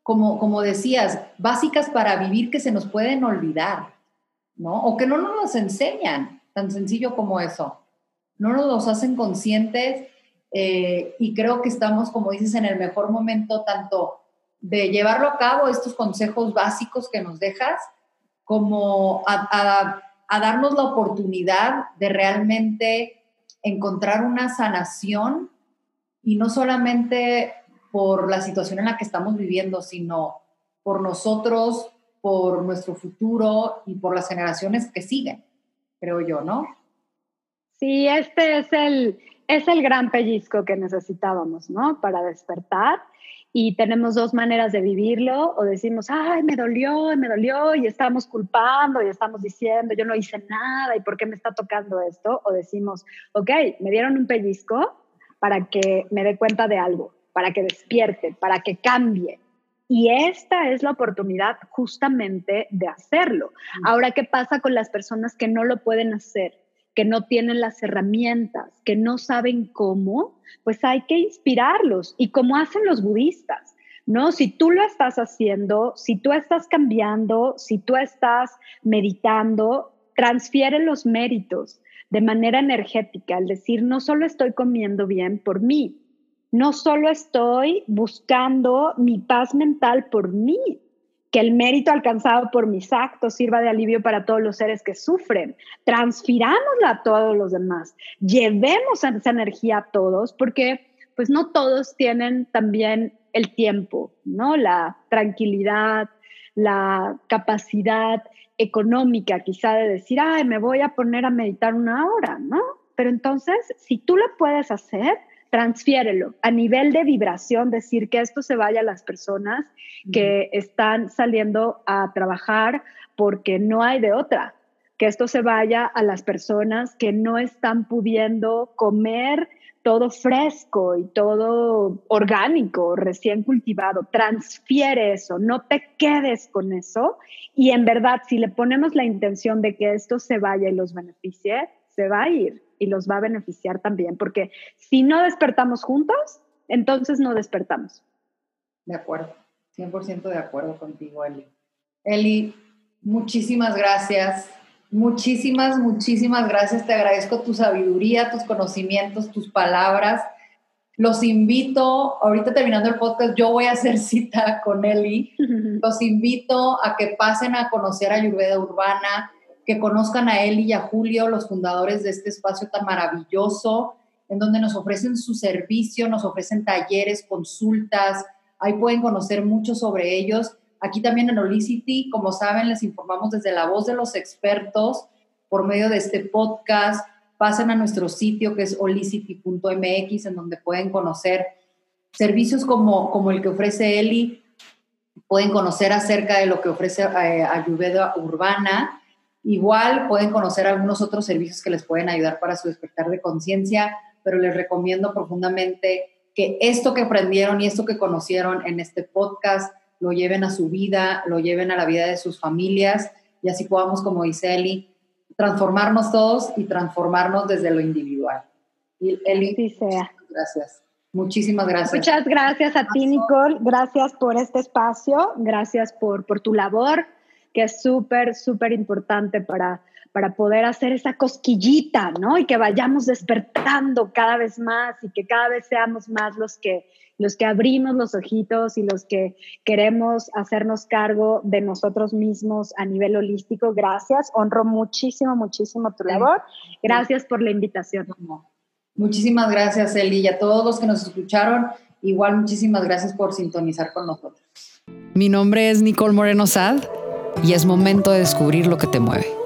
como, como decías, básicas para vivir que se nos pueden olvidar, ¿no? O que no nos enseñan, tan sencillo como eso no nos hacen conscientes eh, y creo que estamos, como dices, en el mejor momento tanto de llevarlo a cabo, estos consejos básicos que nos dejas, como a, darnos la oportunidad de realmente encontrar una sanación y no solamente por la situación en la que estamos viviendo, sino por nosotros, por nuestro futuro y por las generaciones que siguen, creo yo, ¿no? Sí, este es el, es el gran pellizco que necesitábamos, ¿no? Para despertar. Y tenemos dos maneras de vivirlo, o decimos, ay, me dolió, me dolió, y estamos culpando, y estamos diciendo, yo no hice nada, ¿y por qué me está tocando esto? O decimos, ok, me dieron un pellizco para que me dé cuenta de algo, para que despierte, para que cambie. Y esta es la oportunidad justamente de hacerlo. Ahora, ¿qué pasa con las personas que no lo pueden hacer? Que no tienen las herramientas, que no saben cómo, pues hay que inspirarlos. Y como hacen los budistas, ¿no? Si tú lo estás haciendo, si tú estás cambiando, si tú estás meditando, transfiere los méritos de manera energética, al decir, no solo estoy comiendo bien por mí, no solo estoy buscando mi paz mental por mí, que el mérito alcanzado por mis actos sirva de alivio para todos los seres que sufren. Transfirámosla a todos los demás. Llevemos esa energía a todos porque pues no todos tienen también el tiempo, ¿no? La tranquilidad, la capacidad económica quizá de decir, ay, me voy a poner a meditar una hora, ¿no? Pero entonces, si tú lo puedes hacer, transfiérelo a nivel de vibración, decir que esto se vaya a las personas que están saliendo a trabajar porque no hay de otra, que esto se vaya a las personas que no están pudiendo comer todo fresco y todo orgánico, recién cultivado. Transfiere eso, no te quedes con eso. Y en verdad, si le ponemos la intención de que esto se vaya y los beneficie, se va a ir y los va a beneficiar también, porque si no despertamos juntos, entonces no despertamos. De acuerdo, 100% de acuerdo contigo, Eli. Eli, muchísimas gracias, muchísimas, muchísimas gracias. Te agradezco tu sabiduría, tus conocimientos, tus palabras. Los invito, ahorita terminando el podcast, yo voy a hacer cita con Eli. Los invito a que pasen a conocer a Ayurveda Urbana que conozcan a él y a Julio, los fundadores de este espacio tan maravilloso, en donde nos ofrecen su servicio, nos ofrecen talleres, consultas, ahí pueden conocer mucho sobre ellos. Aquí también en Olicity, como saben, les informamos desde la voz de los expertos por medio de este podcast. Pasen a nuestro sitio que es olicity.mx, en donde pueden conocer servicios como, como el que ofrece Eli, pueden conocer acerca de lo que ofrece eh, Ayurveda Urbana Igual pueden conocer algunos otros servicios que les pueden ayudar para su despertar de conciencia, pero les recomiendo profundamente que esto que aprendieron y esto que conocieron en este podcast lo lleven a su vida, lo lleven a la vida de sus familias y así podamos, como dice Eli, transformarnos todos y transformarnos desde lo individual. Y Eli, sí sea. gracias. Muchísimas gracias. Muchas gracias a ti, Nicole. Gracias por este espacio. Gracias por, por tu labor que es súper, súper importante para, para poder hacer esa cosquillita, ¿no? Y que vayamos despertando cada vez más y que cada vez seamos más los que, los que abrimos los ojitos y los que queremos hacernos cargo de nosotros mismos a nivel holístico. Gracias, honro muchísimo, muchísimo tu labor. Gracias por la invitación. Muchísimas gracias, Eli, y a todos los que nos escucharon. Igual, muchísimas gracias por sintonizar con nosotros. Mi nombre es Nicole Moreno Sad y es momento de descubrir lo que te mueve.